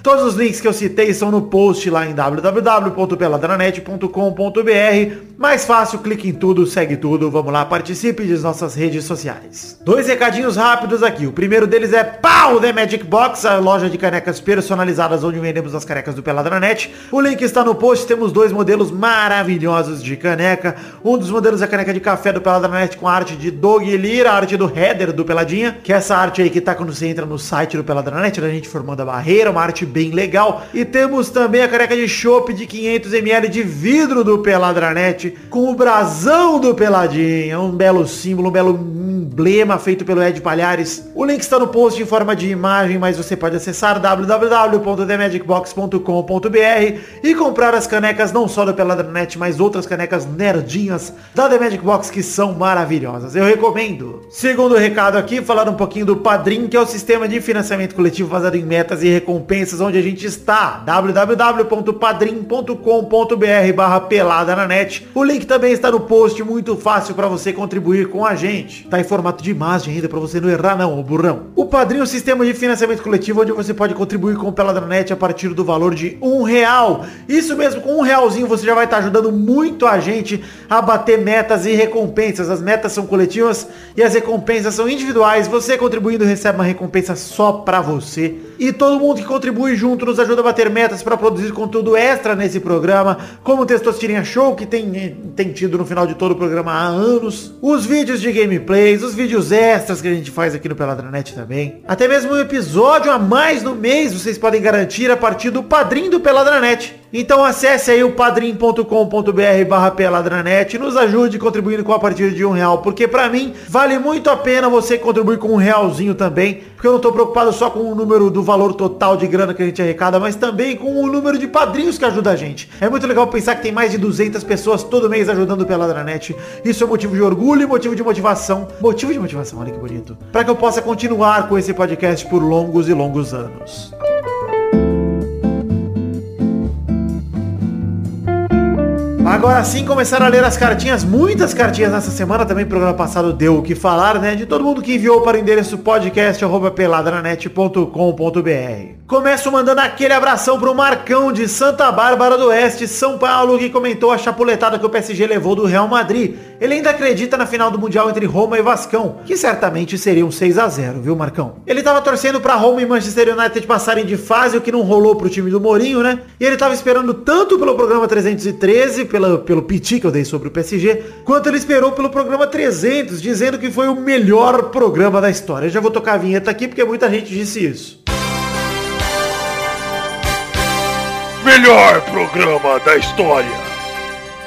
Todos os links que eu citei estão no post lá em www.peladranet.com.br. Mais fácil, clique em tudo, segue tudo. Vamos lá, participe das nossas redes sociais. Dois recadinhos rápidos aqui. O primeiro deles é Pau The Magic Box, a loja de canecas personalizadas onde vendemos as canecas do Peladranet. O link está no post. Temos dois modelos maravilhosos de caneca. Um dos modelos é a caneca de café do Peladranet com a arte de Doug Lira, a arte do header do Peladinha, que é essa arte aí que tá quando você entra no site do Peladranet, da gente formando a barreira, uma arte bem legal. E temos também a caneca de chopp de 500ml de vidro do Peladranet, com o brasão do Peladinha, um belo símbolo, um belo emblema feito pelo Ed Palhares. O link está no post em forma de imagem, mas você pode acessar www.themagicbox.com.br e comprar as canecas não só do Peladranet, mas outras canecas nerdinhas da The Magic Box que são maravilhosas. Eu recomendo. Segundo recado aqui, falar um pouquinho do Padrim, que é o sistema de financiamento coletivo baseado em metas e recompensas onde a gente está. www.padrim.com.br barra pelada na net. O link também está no post, muito fácil para você contribuir com a gente. Tá formato de imagem ainda pra você não errar não, ô burrão. O Padrinho é um sistema de financiamento coletivo onde você pode contribuir com o Peladranet a partir do valor de um real. Isso mesmo, com um realzinho você já vai estar ajudando muito a gente a bater metas e recompensas. As metas são coletivas e as recompensas são individuais. Você contribuindo recebe uma recompensa só pra você. E todo mundo que contribui junto nos ajuda a bater metas para produzir conteúdo extra nesse programa, como o Testosterinha Show, que tem, tem tido no final de todo o programa há anos, os vídeos de gameplays, os vídeos extras que a gente faz aqui no Peladranet também, até mesmo um episódio a mais no mês vocês podem garantir a partir do padrinho do Peladranet. Então acesse aí o padrim.com.br barra peladranet e nos ajude contribuindo com a partir de um real, porque pra mim vale muito a pena você contribuir com um realzinho também, porque eu não tô preocupado só com o número do valor total de grana que a gente arrecada, mas também com o número de padrinhos que ajuda a gente. É muito legal pensar que tem mais de 200 pessoas todo mês ajudando o Peladranet. Isso é motivo de orgulho e motivo de motivação. Motivo de motivação, olha que bonito. Para que eu possa continuar com esse podcast por longos e longos anos. Agora sim começaram a ler as cartinhas, muitas cartinhas nessa semana, também programa passado deu o que falar, né? De todo mundo que enviou para o endereço podcast@peladranet.com.br. Começo mandando aquele abração pro Marcão de Santa Bárbara do Oeste, São Paulo, que comentou a chapuletada que o PSG levou do Real Madrid. Ele ainda acredita na final do Mundial entre Roma e Vascão, que certamente seria um 6 a 0 viu, Marcão? Ele tava torcendo pra Roma e Manchester United passarem de fase, o que não rolou pro time do Mourinho, né? E ele tava esperando tanto pelo programa 313, pela, pelo piti que eu dei sobre o PSG, quanto ele esperou pelo programa 300, dizendo que foi o melhor programa da história. Eu já vou tocar a vinheta aqui porque muita gente disse isso.
Melhor programa da história.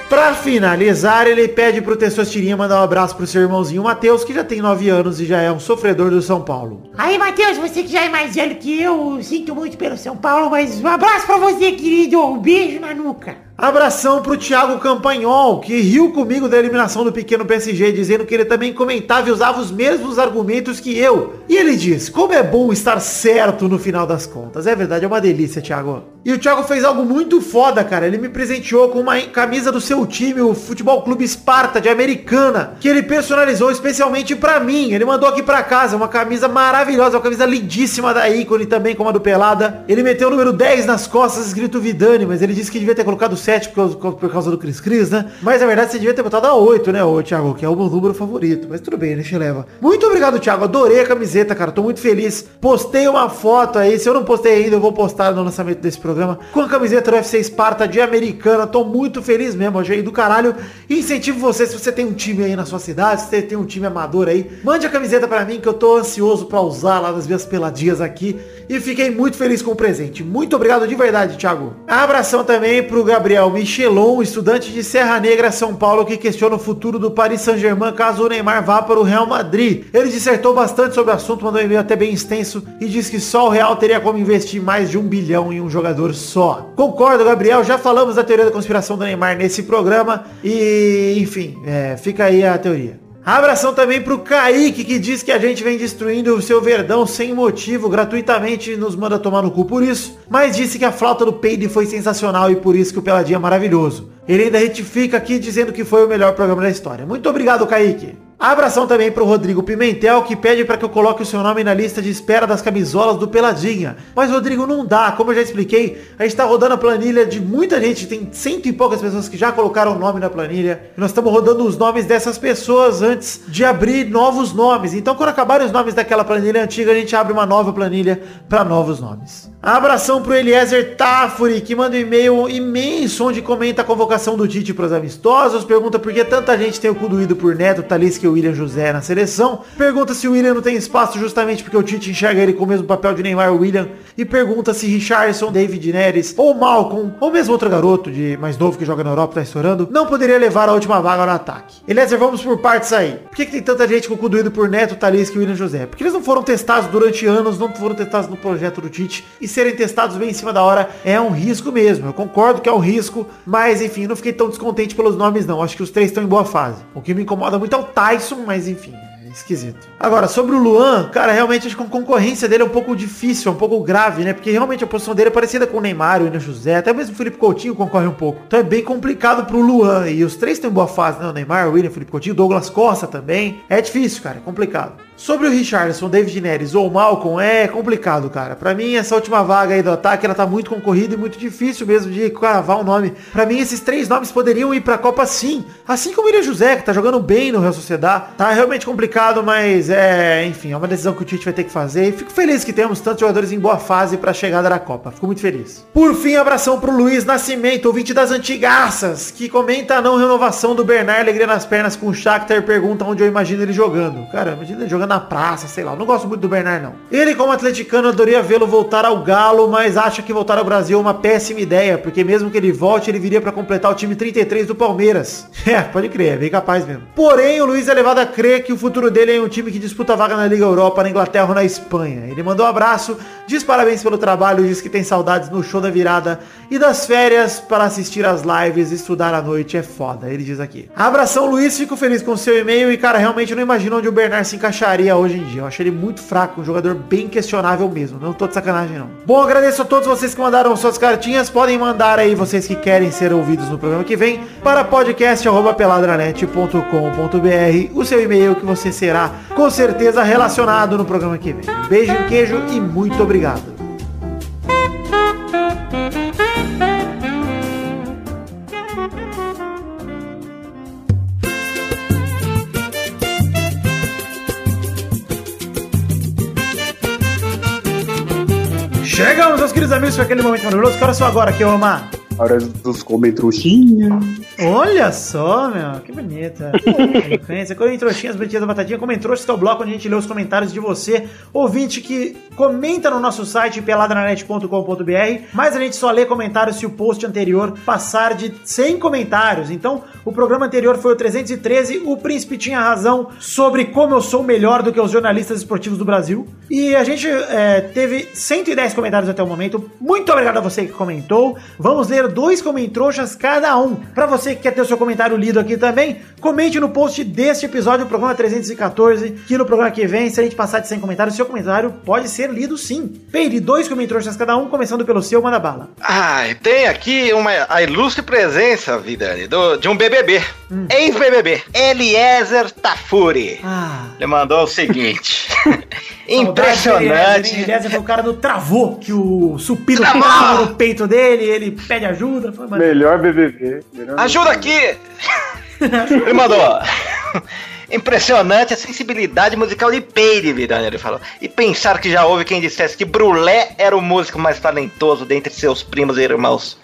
Pra finalizar, ele pede pro Testosterinha mandar um abraço pro seu irmãozinho Matheus, que já tem 9 anos e já é um sofredor do São Paulo.
Aí, Matheus, você que já é mais velho que eu, sinto muito pelo São Paulo, mas um abraço pra você, querido. Um beijo na nuca.
Abração pro Thiago Campanhol, que riu comigo da eliminação do pequeno PSG, dizendo que ele também comentava e usava os mesmos argumentos que eu. E ele diz, como é bom estar certo no final das contas. É verdade, é uma delícia, Thiago. E o Thiago fez algo muito foda, cara. Ele me presenteou com uma camisa do seu time, o Futebol Clube Esparta, de Americana, que ele personalizou especialmente pra mim. Ele mandou aqui pra casa uma camisa maravilhosa, uma camisa lindíssima da ícone também, como a do Pelada. Ele meteu o número 10 nas costas, escrito Vidani, mas ele disse que devia ter colocado 7 por causa, por causa do Cris Cris, né? Mas na verdade você devia ter botado a 8, né, ô Thiago, que é o meu número favorito. Mas tudo bem, deixa eu levar. Muito obrigado, Thiago. Adorei a camiseta, cara. Tô muito feliz. Postei uma foto aí. Se eu não postei ainda, eu vou postar no lançamento desse programa. Com a camiseta do UFC Esparta de Americana. Tô muito feliz mesmo. Achei do caralho. Incentivo você, se você tem um time aí na sua cidade, se você tem um time amador aí, mande a camiseta pra mim que eu tô ansioso pra usar lá nas minhas peladinhas aqui. E fiquei muito feliz com o presente. Muito obrigado de verdade, Thiago. Abração também pro Gabriel Michelon, estudante de Serra Negra, São Paulo, que questiona o futuro do Paris Saint-Germain caso o Neymar vá para o Real Madrid. Ele dissertou bastante sobre o assunto, mandou um e-mail até bem extenso e disse que só o Real teria como investir mais de um bilhão em um jogador só. Concordo, Gabriel. Já falamos da teoria da conspiração do Neymar nesse programa e, enfim, é, fica aí a teoria. Abração também pro Kaique, que diz que a gente vem destruindo o seu verdão sem motivo, gratuitamente e nos manda tomar no cu por isso, mas disse que a flauta do Peide foi sensacional e por isso que o Peladinha é maravilhoso. Ele ainda retifica aqui dizendo que foi o melhor programa da história. Muito obrigado, Kaique. Abração também pro Rodrigo Pimentel, que pede para que eu coloque o seu nome na lista de espera das camisolas do Peladinha. Mas, Rodrigo, não dá. Como eu já expliquei, a gente tá rodando a planilha de muita gente. Tem cento e poucas pessoas que já colocaram o nome na planilha. Nós estamos rodando os nomes dessas pessoas antes de abrir novos nomes. Então, quando acabarem os nomes daquela planilha antiga, a gente abre uma nova planilha para novos nomes. Abração pro Eliezer Tafuri, que manda um e-mail imenso onde comenta a convocação do Tite pros amistosos. Pergunta por que tanta gente tem o cu doído por Neto, Talisca e William José na seleção. Pergunta se o William não tem espaço justamente porque o Tite enxerga ele com o mesmo papel de Neymar e William. E pergunta se Richardson, David Neres ou Malcolm, ou mesmo outro garoto de mais novo que joga na Europa, tá estourando, não poderia levar a última vaga no ataque. Eliezer, vamos por partes aí. Por que, que tem tanta gente com o cu doído por Neto, Talisca e William José? Porque eles não foram testados durante anos, não foram testados no projeto do Tite. E serem testados bem em cima da hora é um risco mesmo. Eu concordo que é um risco, mas enfim, não fiquei tão descontente pelos nomes não. Acho que os três estão em boa fase. O que me incomoda muito é o Tyson, mas enfim, esquisito. Agora, sobre o Luan, cara, realmente acho que a concorrência dele é um pouco difícil, é um pouco grave, né? Porque realmente a posição dele é parecida com o Neymar, o William José, até mesmo o Felipe Coutinho concorre um pouco. Então é bem complicado pro Luan. E os três têm boa fase, né? O Neymar, o William, o Felipe Coutinho, Douglas Costa também. É difícil, cara, é complicado. Sobre o Richardson, David Neres ou o Malcolm, é complicado, cara. Pra mim, essa última vaga aí do ataque, ela tá muito concorrida e muito difícil mesmo de cravar um nome. Pra mim, esses três nomes poderiam ir pra Copa sim. Assim como o William José, que tá jogando bem no Real Sociedad. Tá realmente complicado, mas é, enfim, é uma decisão que o Tite vai ter que fazer. E fico feliz que temos tantos jogadores em boa fase pra chegada da Copa. Fico muito feliz. Por fim, abração pro Luiz Nascimento, ouvinte das antigaças, que comenta a não renovação do Bernard Alegria nas pernas com o Shakhtar e pergunta onde eu imagino ele jogando. Cara, imagina ele jogando na praça, sei lá. Não gosto muito do Bernard, não. Ele, como atleticano, adoraria vê-lo voltar ao Galo, mas acha que voltar ao Brasil é uma péssima ideia, porque mesmo que ele volte, ele viria pra completar o time 33 do Palmeiras. É, pode crer, é bem capaz mesmo. Porém, o Luiz é levado a crer que o futuro dele é em um time que disputa vaga na Liga Europa, na Inglaterra ou na Espanha. Ele mandou um abraço, diz parabéns pelo trabalho, diz que tem saudades no show da virada e das férias para assistir as lives e estudar à noite é foda, ele diz aqui. Abração, Luiz, fico feliz com o seu e-mail e, cara, realmente não imagino onde o Bernard se encaixaria hoje em dia. Eu achei ele muito fraco, um jogador bem questionável mesmo. Não tô de sacanagem, não. Bom, agradeço a todos vocês que mandaram suas cartinhas. Podem mandar aí vocês que querem ser ouvidos no programa que vem para podcast.peladranet.com.br o seu e-mail que você será com certeza relacionado no programa que vem. Beijo, queijo e muito obrigado. Chegamos, meus queridos amigos, para aquele momento maravilhoso. Que horas são agora aqui, Omar?
Hora dos comentrouxinhas.
Olha só, meu, que bonita. Eloquência. Comem trouxinhas, bonitinhas da. Comem trouxas, que é o bloco onde a gente lê os comentários de você, ouvinte que comenta no nosso site peladranet.com.br, mas a gente só lê comentários se o post anterior passar de 100 comentários. Então, o programa anterior foi o 313, o príncipe tinha razão sobre como eu sou melhor do que os jornalistas esportivos do Brasil. E a gente é, teve 110 comentários até o momento. Muito obrigado a você que comentou. Vamos ler dois comentroxas cada um. Para você que quer ter o seu comentário lido aqui também, comente no post deste episódio, o programa 314, que no programa que vem, se a gente passar de 100 comentários, seu comentário pode ser lido sim. Peide dois comentroxas cada um, começando pelo seu, manda bala.
Ai, tem aqui uma, a ilustre presença, Vidani, do, de um BBB. Ex-BBB. Eliezer Tafuri.
Ah.
Ele mandou o seguinte. Impressionante.
Aliás, foi o cara do travou, que o supino
Travou!
trava no peito dele, ele pede ajuda. Foi maneiro.
Melhor BBB. Melhor
Ajuda aqui! Ele mandou. Impressionante a sensibilidade musical de Peide, Vidani, ele falou. E pensar que já houve quem dissesse que Brulé era o músico mais talentoso dentre seus primos e irmãos.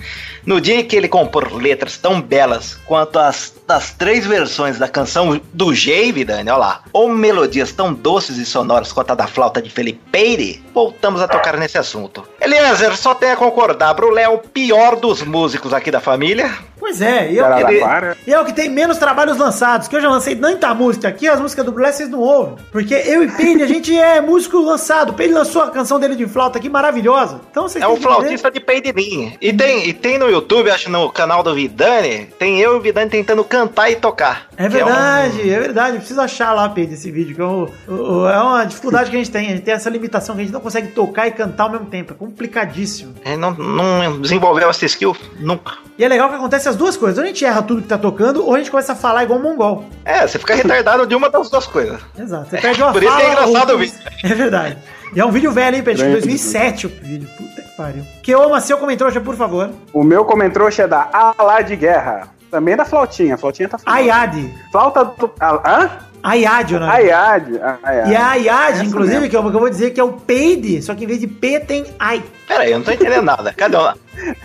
No dia em que ele compor letras tão belas quanto as das três versões da canção do Jay, Vidani, olha lá, ou melodias tão doces e sonoras quanto a da flauta de Felipe Peire, voltamos a tocar nesse assunto. Eliezer, só tem a concordar, Brulé é o pior dos músicos aqui da família.
Pois é, e eu,
Araraquara.
e é o que tem menos trabalhos lançados, que eu já lancei tanta música aqui, as músicas do Bless vocês não ouvem. Porque eu e Peide, a gente é músico lançado. Peide lançou a canção dele de flauta aqui, maravilhosa. Então vocês
É o
que
flautista de Peidirim. E tem, e tem no YouTube, acho no canal do Vidani, tem eu e o Vidani tentando cantar e tocar.
É
Que um-
verdade, é verdade. Eu preciso achar lá, Pedro, esse vídeo, que é, é uma dificuldade que a gente tem. A gente tem essa limitação que a gente não consegue tocar e cantar ao mesmo tempo. É complicadíssimo.
Ele não, não desenvolveu essa skill nunca.
E é legal que acontece as duas coisas. Ou a gente erra tudo que tá tocando, ou a gente começa a falar igual um mongol.
É, você fica retardado de uma das duas coisas.
Exato. Você perde uma
Por isso que é
fala,
engraçado
ou-
o vídeo.
É verdade. E é um vídeo velho, hein, Pedro? De
Grande.
2007 o vídeo. Puta que pariu. Que amo seu comentário, por favor.
O meu comentrouxa é da Alá de Guerra. Também da flautinha. A flautinha tá falando.
Ayad.
Flauta do. Ah, Hã?
Ayad, o nome.
Ayad. Ayad.
E a Ayad,
Essa
inclusive,
mesmo.
que eu, que eu vou dizer que é o Peide, só que em vez de P tem Ai.
Pera aí, eu não tô entendendo nada. Cadê o...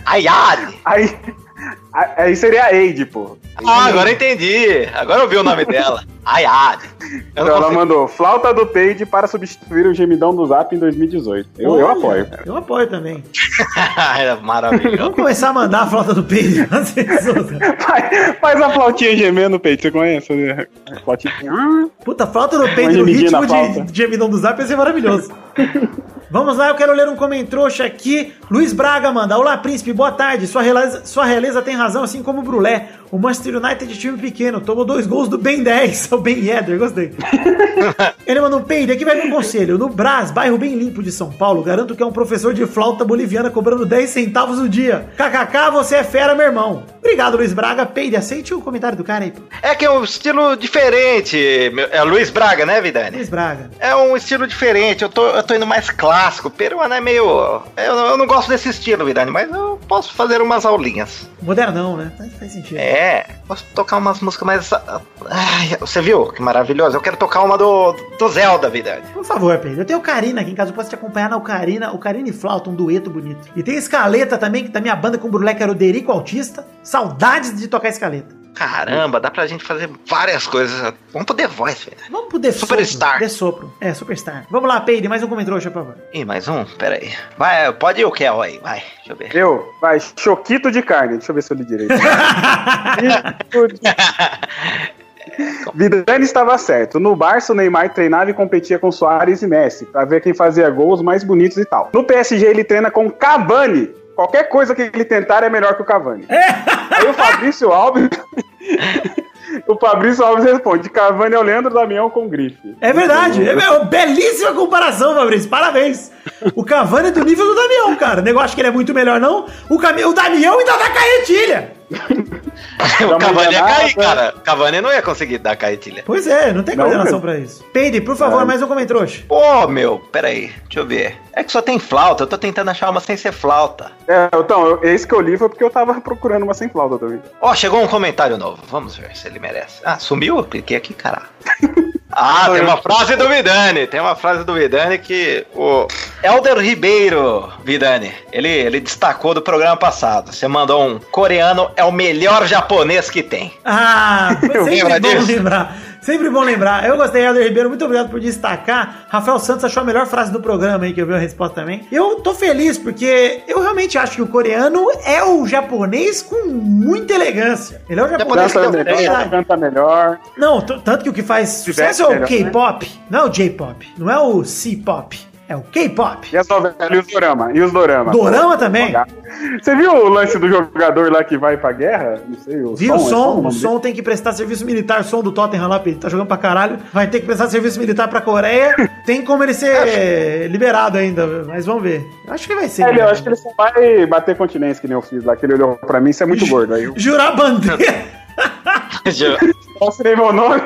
Ayad!
Aí, aí seria a Eide, pô.
Ah, agora eu entendi. Agora eu vi o nome dela. Ayad. Eu
Então ela
consigo...
mandou flauta do Peide para substituir o gemidão do Zap em 2018. Eu, eu
Olha,
apoio, cara.
Eu apoio também.
é maravilhoso.
Vamos começar a mandar a flauta do pessoas.
Faz, faz a flautinha gemendo, Peide, você conhece? né? Flautinha.
Puta, a flauta do Peide
Uma
no ritmo de, de gemidão do Zap ia ser maravilhoso. Vamos lá, eu quero ler um comentrouxa aqui. Luiz Braga manda. Olá, príncipe, boa tarde. Sua realeza, sua realeza tem razão, assim como o Brulé. O Manchester United de time pequeno. Tomou dois gols do Ben 10, o Ben Yedder, gostei. Ele mandou um peide. Aqui vai um conselho. No Brás, bairro bem limpo de São Paulo, garanto que é um professor de flauta boliviana cobrando 10 centavos o dia. KKK, você é fera, meu irmão. Obrigado, Luiz Braga. Peide, aceite o comentário do cara aí.
É que é um estilo diferente. É Luiz Braga, né, Vidani?
Luiz Braga.
É um estilo diferente. Eu tô, eu tô indo mais clássico. Peruano é meio. Eu, não- eu não gosto desse estilo, Vidani, mas eu posso fazer umas aulinhas.
Modernão, né? Faz, faz sentido.
É, posso tocar umas músicas mais. Ai, você viu? Que maravilhoso. Eu quero tocar uma do, do Zelda, Vidani.
Por favor, Pedro. Eu tenho Ocarina aqui em casa, eu posso te acompanhar na Ocarina, Ocarina e Flauta, um dueto bonito. E tem Escaleta também, que da minha banda com o Brulé, que era o Derico Autista. Saudades de tocar Escaleta.
Caramba, dá pra gente fazer várias coisas. Vamos pro The Voice, Vidani.
Vamos pro The
Superstar.
Sopro. The Sopro. É, Superstar. Vamos lá, Peide, mais um comentário, por favor.
Ih, mais um? Pera aí. Vai, pode ir o Kel aí, vai. Deixa eu ver.
Eu, vai, choquito de carne. Deixa eu ver se eu li direito. Vidani estava certo. No Barça, o Neymar treinava e competia com Soares e Messi, pra ver quem fazia gols mais bonitos e tal. No PSG, ele treina com Cavani. Qualquer coisa que ele tentar é melhor que o Cavani. Aí o Fabrício Alves. o Fabrício Alves responde: Cavani é o Leandro Damião com grife.
É verdade. É uma belíssima comparação, Fabrício. Parabéns. O Cavani é do nível do Damião, cara. O negócio que ele é muito melhor, não. O, Cami... o Damião ainda dá carretilha.
o Cavani ia cair, cara. O Cavani não ia conseguir dar caetilha.
Pois é, não tem
Não,
coordenação pra isso. Peide, por favor,
É.
mais um comentário.
Pô, meu, pera aí. Deixa eu ver. É que só tem flauta. Eu tô tentando achar uma sem ser flauta.
É, então, eu- esse que eu li foi porque eu tava procurando uma sem flauta também.
Ó, chegou um comentário novo. Vamos ver se ele merece. Ah, sumiu? Eu cliquei aqui, caralho. Ah, tem uma frase do Vidani. Tem uma frase do Vidani que o Elder Ribeiro, Vidani, ele, ele destacou do programa passado. Você mandou um coreano é o melhor japonês que tem.
Ah, sempre bom
disso?
lembrar. Sempre bom lembrar. Eu gostei, Helder Ribeiro. Muito obrigado por destacar. Rafael Santos achou a melhor frase do programa aí, que eu vi a resposta também. Eu tô feliz, porque eu realmente acho que o coreano é o japonês com muita elegância. Ele é o japonês
que deu
melhor,
verdade.
canta melhor.
Não, tanto que o que faz sucesso é o
né?
K-pop. Não é o J-pop. Não é o C-pop. É o K-pop.
E as novelas e os dorama. E os dorama.
Dorama também.
Você viu o lance do jogador lá que vai pra guerra? Não sei, o
Viu o
é
som?
nome
O som tem que prestar serviço militar. Som do Tottenham lá, ele tá jogando pra caralho. Vai ter que prestar serviço militar pra Coreia. Tem como ele ser liberado ainda, mas vamos ver. Acho que vai ser.
É,
né?
eu acho que ele só vai bater continência que nem eu fiz lá, que ele olhou pra mim, isso é muito gordo. Aí eu
Jurar bandeira.
Mostrei meu nome.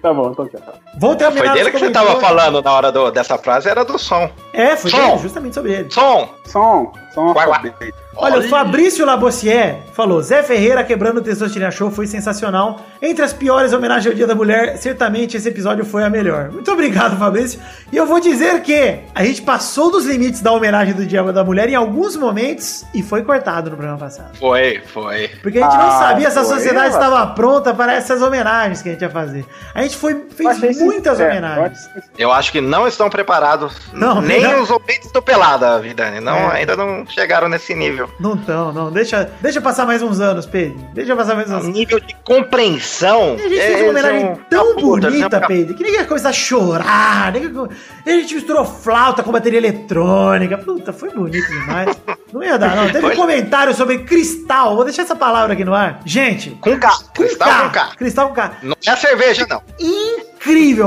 Tá bom, então tchau.
Vou terminar
Foi dele que você tava falando na hora do- dessa frase, era do som.
É, foi
Som.
dele, justamente sobre ele.
Som!
Som, som.
Guai, guai.
Alfabeto.
Olha, o Fabrício Labossier falou: Zé Ferreira quebrando o Testosterona Show foi sensacional. Entre as piores homenagens ao Dia da Mulher, certamente esse episódio foi a melhor. Muito obrigado, Fabrício. E eu vou dizer que a gente passou dos limites da homenagem do Dia da Mulher em alguns momentos e foi cortado no programa passado.
Foi, foi.
Porque a gente não
Ah,
sabia se a sociedade estava pronta para essas homenagens que a gente ia fazer. A gente foi,
Eu
fez muitas homenagens.
eu acho-
Eu acho que não estão preparados.
Não,
nem
não.
os ouvintes do Pelada, Vidani. Não,
É.
ainda não chegaram nesse nível.
Não tão, não. Deixa, deixa passar mais uns anos, Pedro. Deixa passar mais uns
O
anos.
nível de compreensão.
E a gente
é-
fez uma homenagem
são
tão
puta,
bonita,
são-
Pedro, que ninguém ia começar a chorar. Ninguém... A gente misturou flauta com bateria eletrônica. Puta, foi bonito demais. Não ia dar, não. Teve um comentário sobre cristal. Vou deixar essa palavra aqui no ar. Gente,
Com K. Cristal com K.
Cristal com K.
Não é cerveja, não.
Incrível,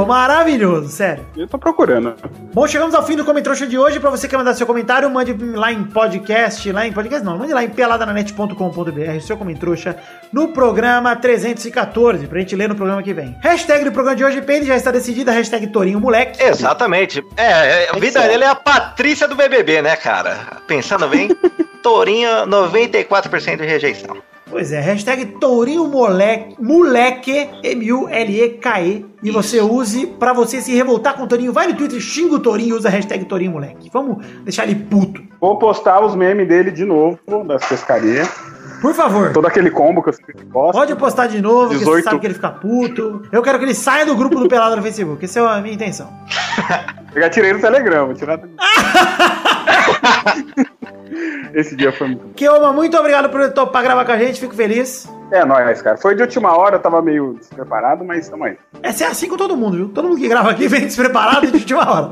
maravilhoso, sério.
Eu tô procurando.
Bom, chegamos ao fim do Comentrouxa de hoje. Pra você que quer mandar seu comentário, mande lá em podcast, lá em podcast não, mande lá em peladananet.com.br, seu Comentrouxa, no programa 314, pra gente ler no programa que vem. Hashtag do programa de hoje, Pedro, já está decidida, hashtag Torinho Moleque.
Exatamente. É, é, a vida dele é a Patrícia do BBB, né, cara? Pensando bem, Tourinho, 94% de rejeição.
Pois é, hashtag Tourinho Moleque, moleque, M-U-L-E-K-E, e você use pra você se revoltar com o Tourinho. Vai no Twitter, xinga o Tourinho e usa a hashtag Tourinho Moleque. Vamos deixar ele puto.
Vou postar os memes dele de novo, das pescarias.
Por favor.
Todo aquele combo que eu sempre posto.
Pode postar de novo, que você
18.
sabe que ele fica puto. Eu quero que ele saia do grupo do Pelado no Facebook. Essa é a minha intenção.
Eu já tirei no Telegram, vou tirar. do- Esse dia foi muito bom.
Kioma, muito obrigado por topar gravar com a gente, fico feliz.
É nóis, cara. Foi de última hora, eu tava meio despreparado, mas tamo aí.
Essa é assim com todo mundo, viu? Todo mundo que grava aqui vem despreparado de última hora.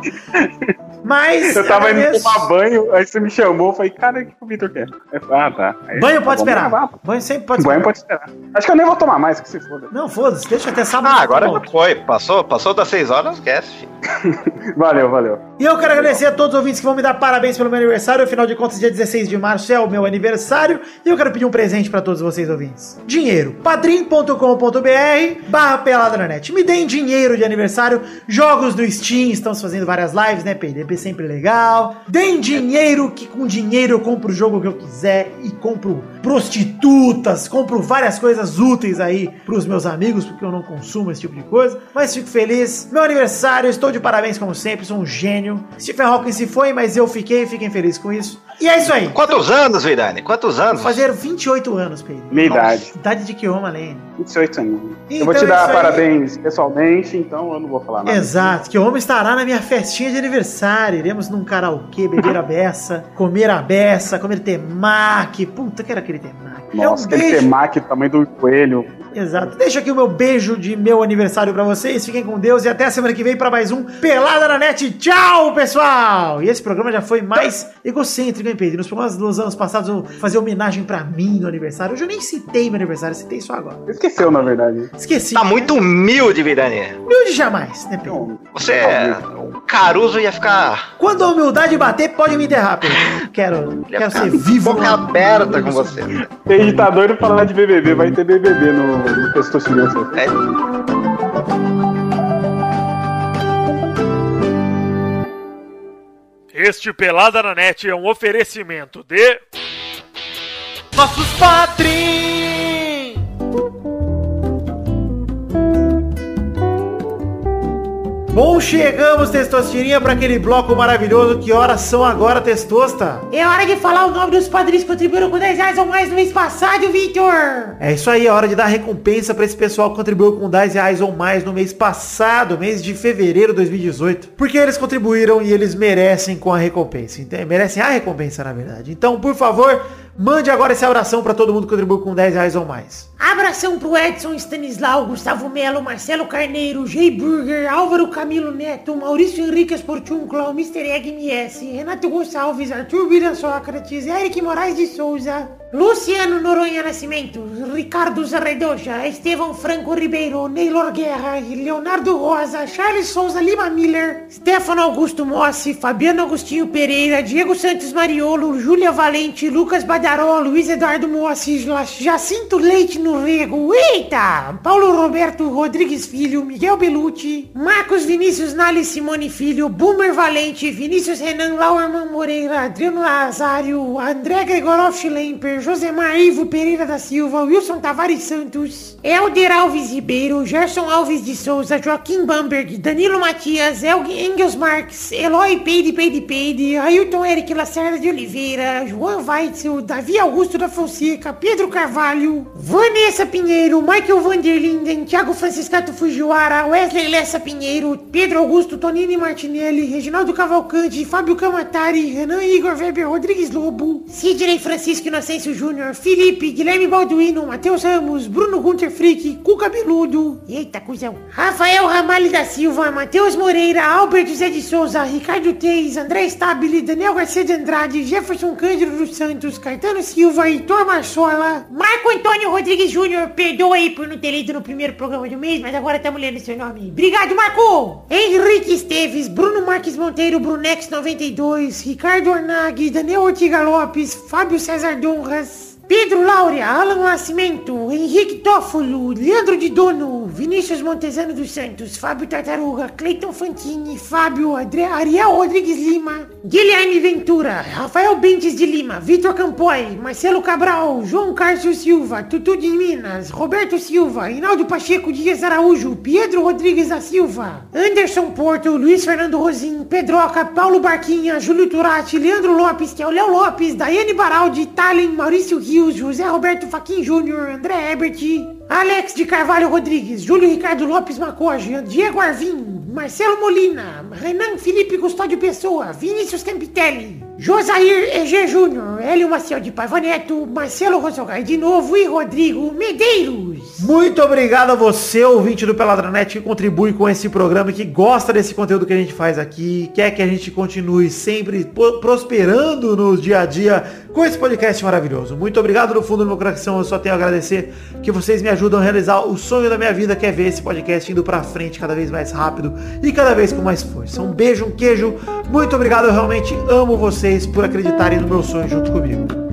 Mas.
Eu tava indo
agradeço.
tomar banho, aí você me chamou, eu falei, cara, o que o Vitor quer? Falei, ah, tá. Aí,
Banho
tá,
pode esperar.
gravar.
Banho sempre pode
Banho
esperar.
pode esperar. Acho que eu nem vou tomar mais, que se foda.
Não, foda-se, deixa até sábado.
Ah, agora já
bom.
foi. Passou, passou das 6 horas, esquece. filho.
Valeu, valeu.
E eu quero agradecer a todos os ouvintes que vão me dar parabéns pelo meu aniversário. Afinal de contas, dia 16 de março é o meu aniversário. E eu quero pedir um presente pra todos vocês ouvintes. Dinheiro. padrim.com.br barra pelada na net. Me deem dinheiro de aniversário. Jogos no Steam. Estamos fazendo várias lives, né? PDP sempre legal. Deem dinheiro, que com dinheiro eu compro o jogo que eu quiser. E compro prostitutas. Compro várias coisas úteis aí pros meus amigos, porque eu não consumo esse tipo de coisa. Mas fico feliz. Meu aniversário, estou de parabéns como sempre. Sou um gênio. Stephen Hawking se foi, mas eu fiquei. Fiquem felizes com isso. E é isso aí.
Quantos anos, Vidani? Quantos
Vou
anos?
fazer 28 anos, Pedro.
Minha idade.
Idade de Kioma Lane.
28 anos.
Então
eu vou te
é
dar parabéns pessoalmente, então eu não vou falar nada.
Exato, Kioma estará na minha festinha de aniversário. Iremos num karaokê, beber a beça, comer a beça, comer temaki. Puta, que era aquele temaki.
Nossa,
é um
aquele
beijo.
temaki, tamanho do coelho.
Exato. Deixa aqui o meu beijo de meu aniversário pra vocês. Fiquem com Deus e até a semana que vem pra mais um Pelada na Net. Tchau, pessoal! E esse programa já foi mais egocêntrico, hein, Pedro? Nos programas dos anos passados eu fazia homenagem pra mim no aniversário. Hoje eu nem citei meu aniversário, citei só agora.
Esqueceu, na verdade.
Esqueci.
Tá muito humilde, Vidani.
humilde jamais, né, Pedro?
Você, o Caruso ia ficar
Quando a humildade bater, pode me enterrar, Pedro. Quero, quero ser vivo.
boca aberta com você.
Gente tá doido pra falar de BBB, vai ter BBB no, no Testosterona.
É,
Este Pelada na Net é um oferecimento de.
Nossos padrinhos! Bom, chegamos, Testosterinha, para aquele bloco maravilhoso. Que horas são agora, Testosta?
É hora de falar o nome dos padrinhos que contribuíram com 10 reais ou mais no mês passado, Vitor.
É isso aí, é hora de dar recompensa para esse pessoal que contribuiu com 10 reais ou mais no mês passado, mês de fevereiro de 2018. Porque eles contribuíram e eles merecem com a recompensa. Então, merecem a recompensa, na verdade. Então, por favor, mande agora essa oração para todo mundo que contribuiu com 10 reais ou mais.
Abração pro Edson Stanislau, Gustavo Melo, Marcelo Carneiro, Jay Burger, Álvaro Camilo Neto, Maurício Henrique Esportúncula, Mr. Egg MS, Renato Gonçalves, Arthur Vira Sócrates, Eric Moraes de Souza, Luciano Noronha Nascimento, Ricardo Zarredoja, Estevão Franco Ribeiro, Neylor Guerra, Leonardo Rosa, Charles Souza Lima Miller, Stefano Augusto Mossi, Fabiano Agostinho Pereira, Diego Santos Mariolo, Júlia Valente, Lucas Badaró, Luiz Eduardo Mossi, Jacinto Leite no Rego, eita! Paulo Roberto Rodrigues Filho, Miguel Belucci, Marcos Vinícius Nali Simone Filho, Boomer Valente, Vinícius Renan Lauerman Moreira, Adriano Lazário, André Gregorov Schlemper, Josemar Ivo Pereira da Silva, Wilson Tavares Santos, Helder Alves Ribeiro, Gerson Alves de Souza, Joaquim Bamberg, Danilo Matias, Elg Engels Marques, Eloy Peide Peide Peide, Ailton Eric Lacerda de Oliveira, João Weitzel, Davi Augusto da Fonseca, Pedro Carvalho, Vanessa Pinheiro, Michael Vanderlinden, Thiago Franciscato Fujiwara, Wesley Lessa Pinheiro, Pedro Augusto Tonini Martinelli, Reginaldo Cavalcante, Fábio Camatari, Renan Igor Weber Rodrigues Lobo, Sidney Francisco Inocêncio Júnior, Felipe, Guilherme Balduino, Matheus Ramos, Bruno Gunter Frick, Cuca Beludo, eita cuzão, Rafael Ramalho da Silva, Matheus Moreira, Albert José de Souza, Ricardo Teis, André Stabile, Daniel Garcia de Andrade, Jefferson Cândido dos Santos, Caetano Silva, Heitor Marçola, Marco Antônio Rodrigues Júnior, perdoa aí por não ter lido no primeiro programa do mês, mas agora estamos lendo seu nome. Obrigado, Marco! Henrique Esteves, Bruno Marques Monteiro, Brunex 92, Ricardo Ornag, Daniel Ortiga Lopes, Fábio César Donras, Pedro Laura, Alan Nascimento, Henrique Tófolo, Leandro de Dono, Vinícius Montezano dos Santos, Fábio Tartaruga, Cleiton Fantini, Fábio André, Ariel Rodrigues Lima, Guilherme Ventura, Rafael Bentes de Lima, Vitor Campoy, Marcelo Cabral, João Carlos Silva, Tutu de Minas, Roberto Silva, Hinaldo Pacheco Dias Araújo, Pedro Rodrigues da Silva, Anderson Porto, Luiz Fernando Rosim, Pedroca, Paulo Barquinha, Júlio Turati, Leandro Lopes, que é o Léo Lopes, Daiane Baraldi, Talen, Maurício José Roberto Faquin Júnior, André Herbert, Alex de Carvalho Rodrigues, Júlio Ricardo Lopes Macoge, Diego Arvim, Marcelo Molina, Renan Felipe Custódio Pessoa, Vinícius Campitelli, Josair EG Júnior, Hélio Maciel de Paiva Neto, Marcelo Rosogai de novo e Rodrigo Medeiros.
Muito obrigado a você, ouvinte do Peladranet, que contribui com esse programa que gosta desse conteúdo que a gente faz aqui, quer que a gente continue sempre prosperando no dia a dia com esse podcast maravilhoso. Muito obrigado no fundo do meu coração, eu só tenho a agradecer que vocês me ajudam a realizar o sonho da minha vida, que é ver esse podcast indo pra frente cada vez mais rápido e cada vez com mais força. Um beijo, um queijo, muito obrigado, eu realmente amo vocês por acreditarem no meu sonho junto comigo.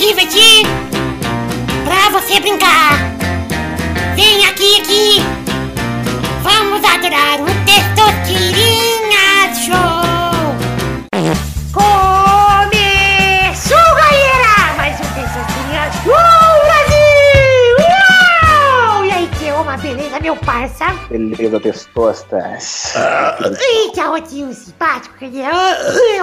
Divertir, você brincar. Vem aqui, aqui. Vamos adorar o Testosterinha Show. Começou, galera! Mais um Testosterinha Show, Brasil! Uau! E aí, que uma beleza, meu parça?
Beleza, testostas.
Eita, rotinho simpático, cadê? Ah,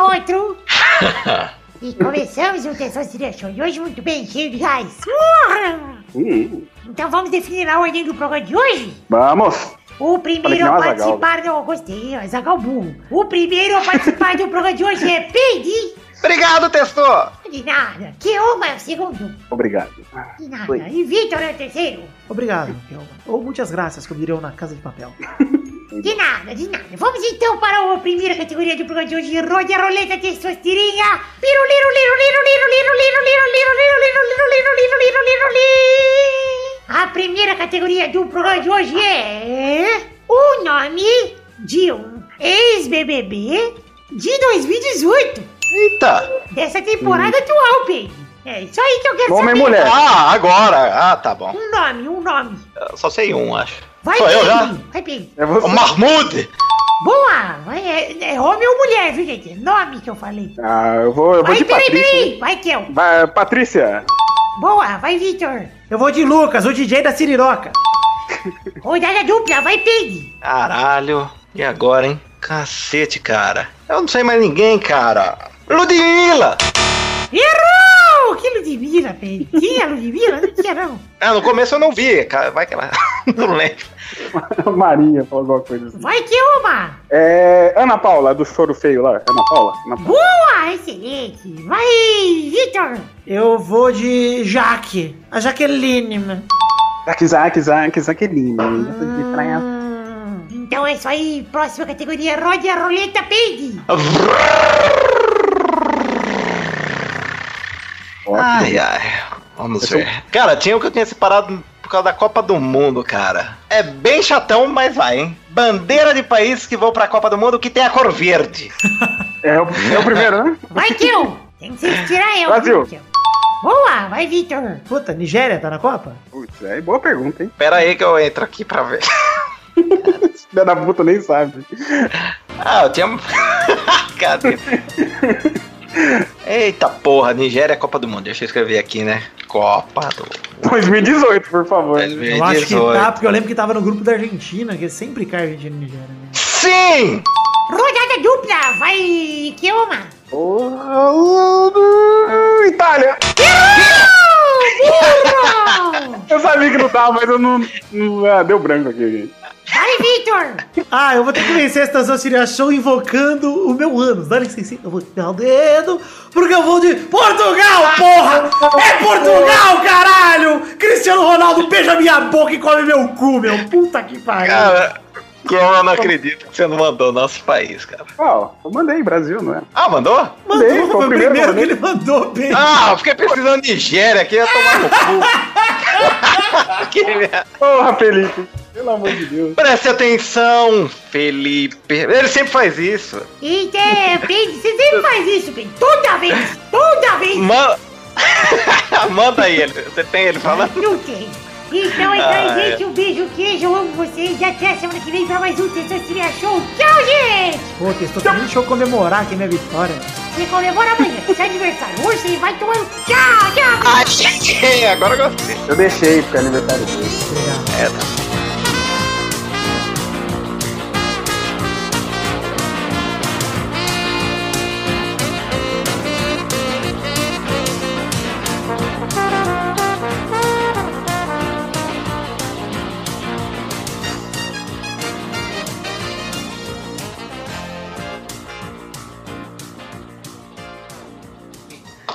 Outro. E começamos o Testosterinha Show de hoje muito bem, cheio de gás. Uhum.
Hum,
Então vamos definir a ordem do programa de hoje?
vamos.
O primeiro a
Azaghal.
participar... Não, gostei, ó, Zagal burro. O primeiro a participar do programa de hoje é Peide.
Obrigado, Testor!
De nada. Keoma é o segundo.
Obrigado.
De nada.
Oi.
E Vitor é o terceiro.
Obrigado, Kelma. Ou muitas graças, como diriam na Casa de Papel.
De nada, de nada. Vamos então para a primeira categoria do programa de hoje. Rode a roleta, testosterinha. A primeira categoria do programa de hoje é... O nome de um ex-BBB de 2018.
Eita!
Dessa temporada atual, Pedro. É isso aí que eu quero saber.
Homem e mulher.
Ah, agora. Ah, tá bom.
Um nome, um nome.
Só sei um, acho.
Vai,
Sou eu já?
Vai, Pedro.
É
O
você.
Mahmoud!
Boa! Vai, é, é homem ou mulher, viu, gente? É Nome que eu falei.
Ah, eu vou, eu vou
Vai,
de
peraí,
Patrícia.
peraí. Vai, Kel.
Vai, Patrícia.
Boa, vai, Vitor.
Eu vou de Lucas, o DJ da Siriroca.
Rodada dupla, vai, Pedro.
Caralho. E agora, hein? Cacete, cara. Eu não sei mais ninguém, cara. Ludmilla!
Errou! Que Ludmilla, Pedro. Tinha Ludmilla? Não tinha, não.
Ah, no começo eu não vi, cara. Vai que ela. não lembro.
Maria, falou alguma coisa assim.
Vai, Kelma.
É, Ana Paula, do Choro Feio lá. Ana Paula? Ana Paula.
Boa, excelente. Vai, Vitor.
Eu vou de Jaque. A Jaqueline, mano.
Zac, Zac, Zac, Zaqueline. De praia.
Hum, então é isso aí. Próxima categoria. Rode a roleta, Pedro.
Ai, ai. Vamos ver. Cara, tinha o que eu tinha separado por causa da Copa do Mundo, cara. É bem chatão, mas vai, hein? Bandeira de país que vão pra Copa do Mundo que tem a cor verde.
É o, é o primeiro, né?
Vai, Kel. Tem que tirar eu.
Brasil.
viu? Boa, vai, Vitor.
Puta, Nigéria tá na Copa?
Putz, é boa pergunta, hein?
Pera aí que eu entro aqui pra ver.
Filha da puta nem sabe.
Ah, eu tinha. Cadê? Eita porra, Nigéria é Copa do Mundo. Deixa eu escrever aqui, né? Copa do
2018, por favor.
Eu acho que
2018.
tá, porque eu lembro que tava no grupo da Argentina, que sempre cai Argentina e Nigéria. Né?
Sim!
Rodada dupla, vai, Kelma.
Oh, Itália! Eu sabia que não tava, mas eu não. não ah, deu branco aqui, gente.
Vai, Vitor.
Ah, eu vou ter que vencer esta Zociria Show invocando o meu ânus. Dá licença, eu vou tirar o dedo, porque eu vou de Portugal, porra! É Portugal, caralho! Cristiano Ronaldo beija minha boca e come meu cu, meu. Puta que pariu.
Cara, eu não acredito que você não mandou nosso país, cara.
Ó, eu mandei Brasil, não é?
Ah, mandou?
Mandou,
Mandei, foi o
foi o
primeiro
primeiro
que
que ele mandou, bem.
Ah, eu fiquei precisando de Nigéria aqui, ia tomar no cu. Que merda.
Porra, Felipe. Pelo amor de Deus.
Preste atenção, Felipe. Ele sempre faz isso.
Eita, Pedro, você sempre faz isso, Pedro. Toda vez, toda vez.
Manda. Manda ele. Você tem ele falando?
Não tem. Então é isso
Ah,
aí,
é.
gente. Um beijo, queijo. Eu amo vocês. E até a semana que vem pra mais um Testosterinha Show. Tchau, gente.
Pô, testou também, deixa eu comemorar aqui minha vitória.
Você comemora amanhã. Seu aniversário. Hoje você vai tomar um tchau, tchau.
Ah, gente, agora eu gostei.
Eu deixei, porque é aniversário dele.
Obrigado.
É, tá.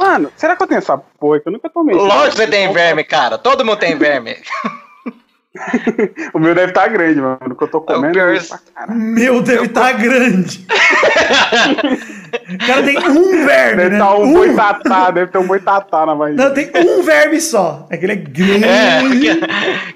Mano, será que eu tenho essa porra que eu nunca tomei?
Lógico que você tem verme, cara. Todo mundo tem verme.
O meu deve estar grande, mano. O que eu tô comendo.
pior-
é pra caralho.
Meu, deve estar grande. o cara tem um verme,
Deve
né?
estar um
Um.
boitatá, deve ter um boitatá na barriga.
Não, tem um verme só. É que ele é grande.
É, porque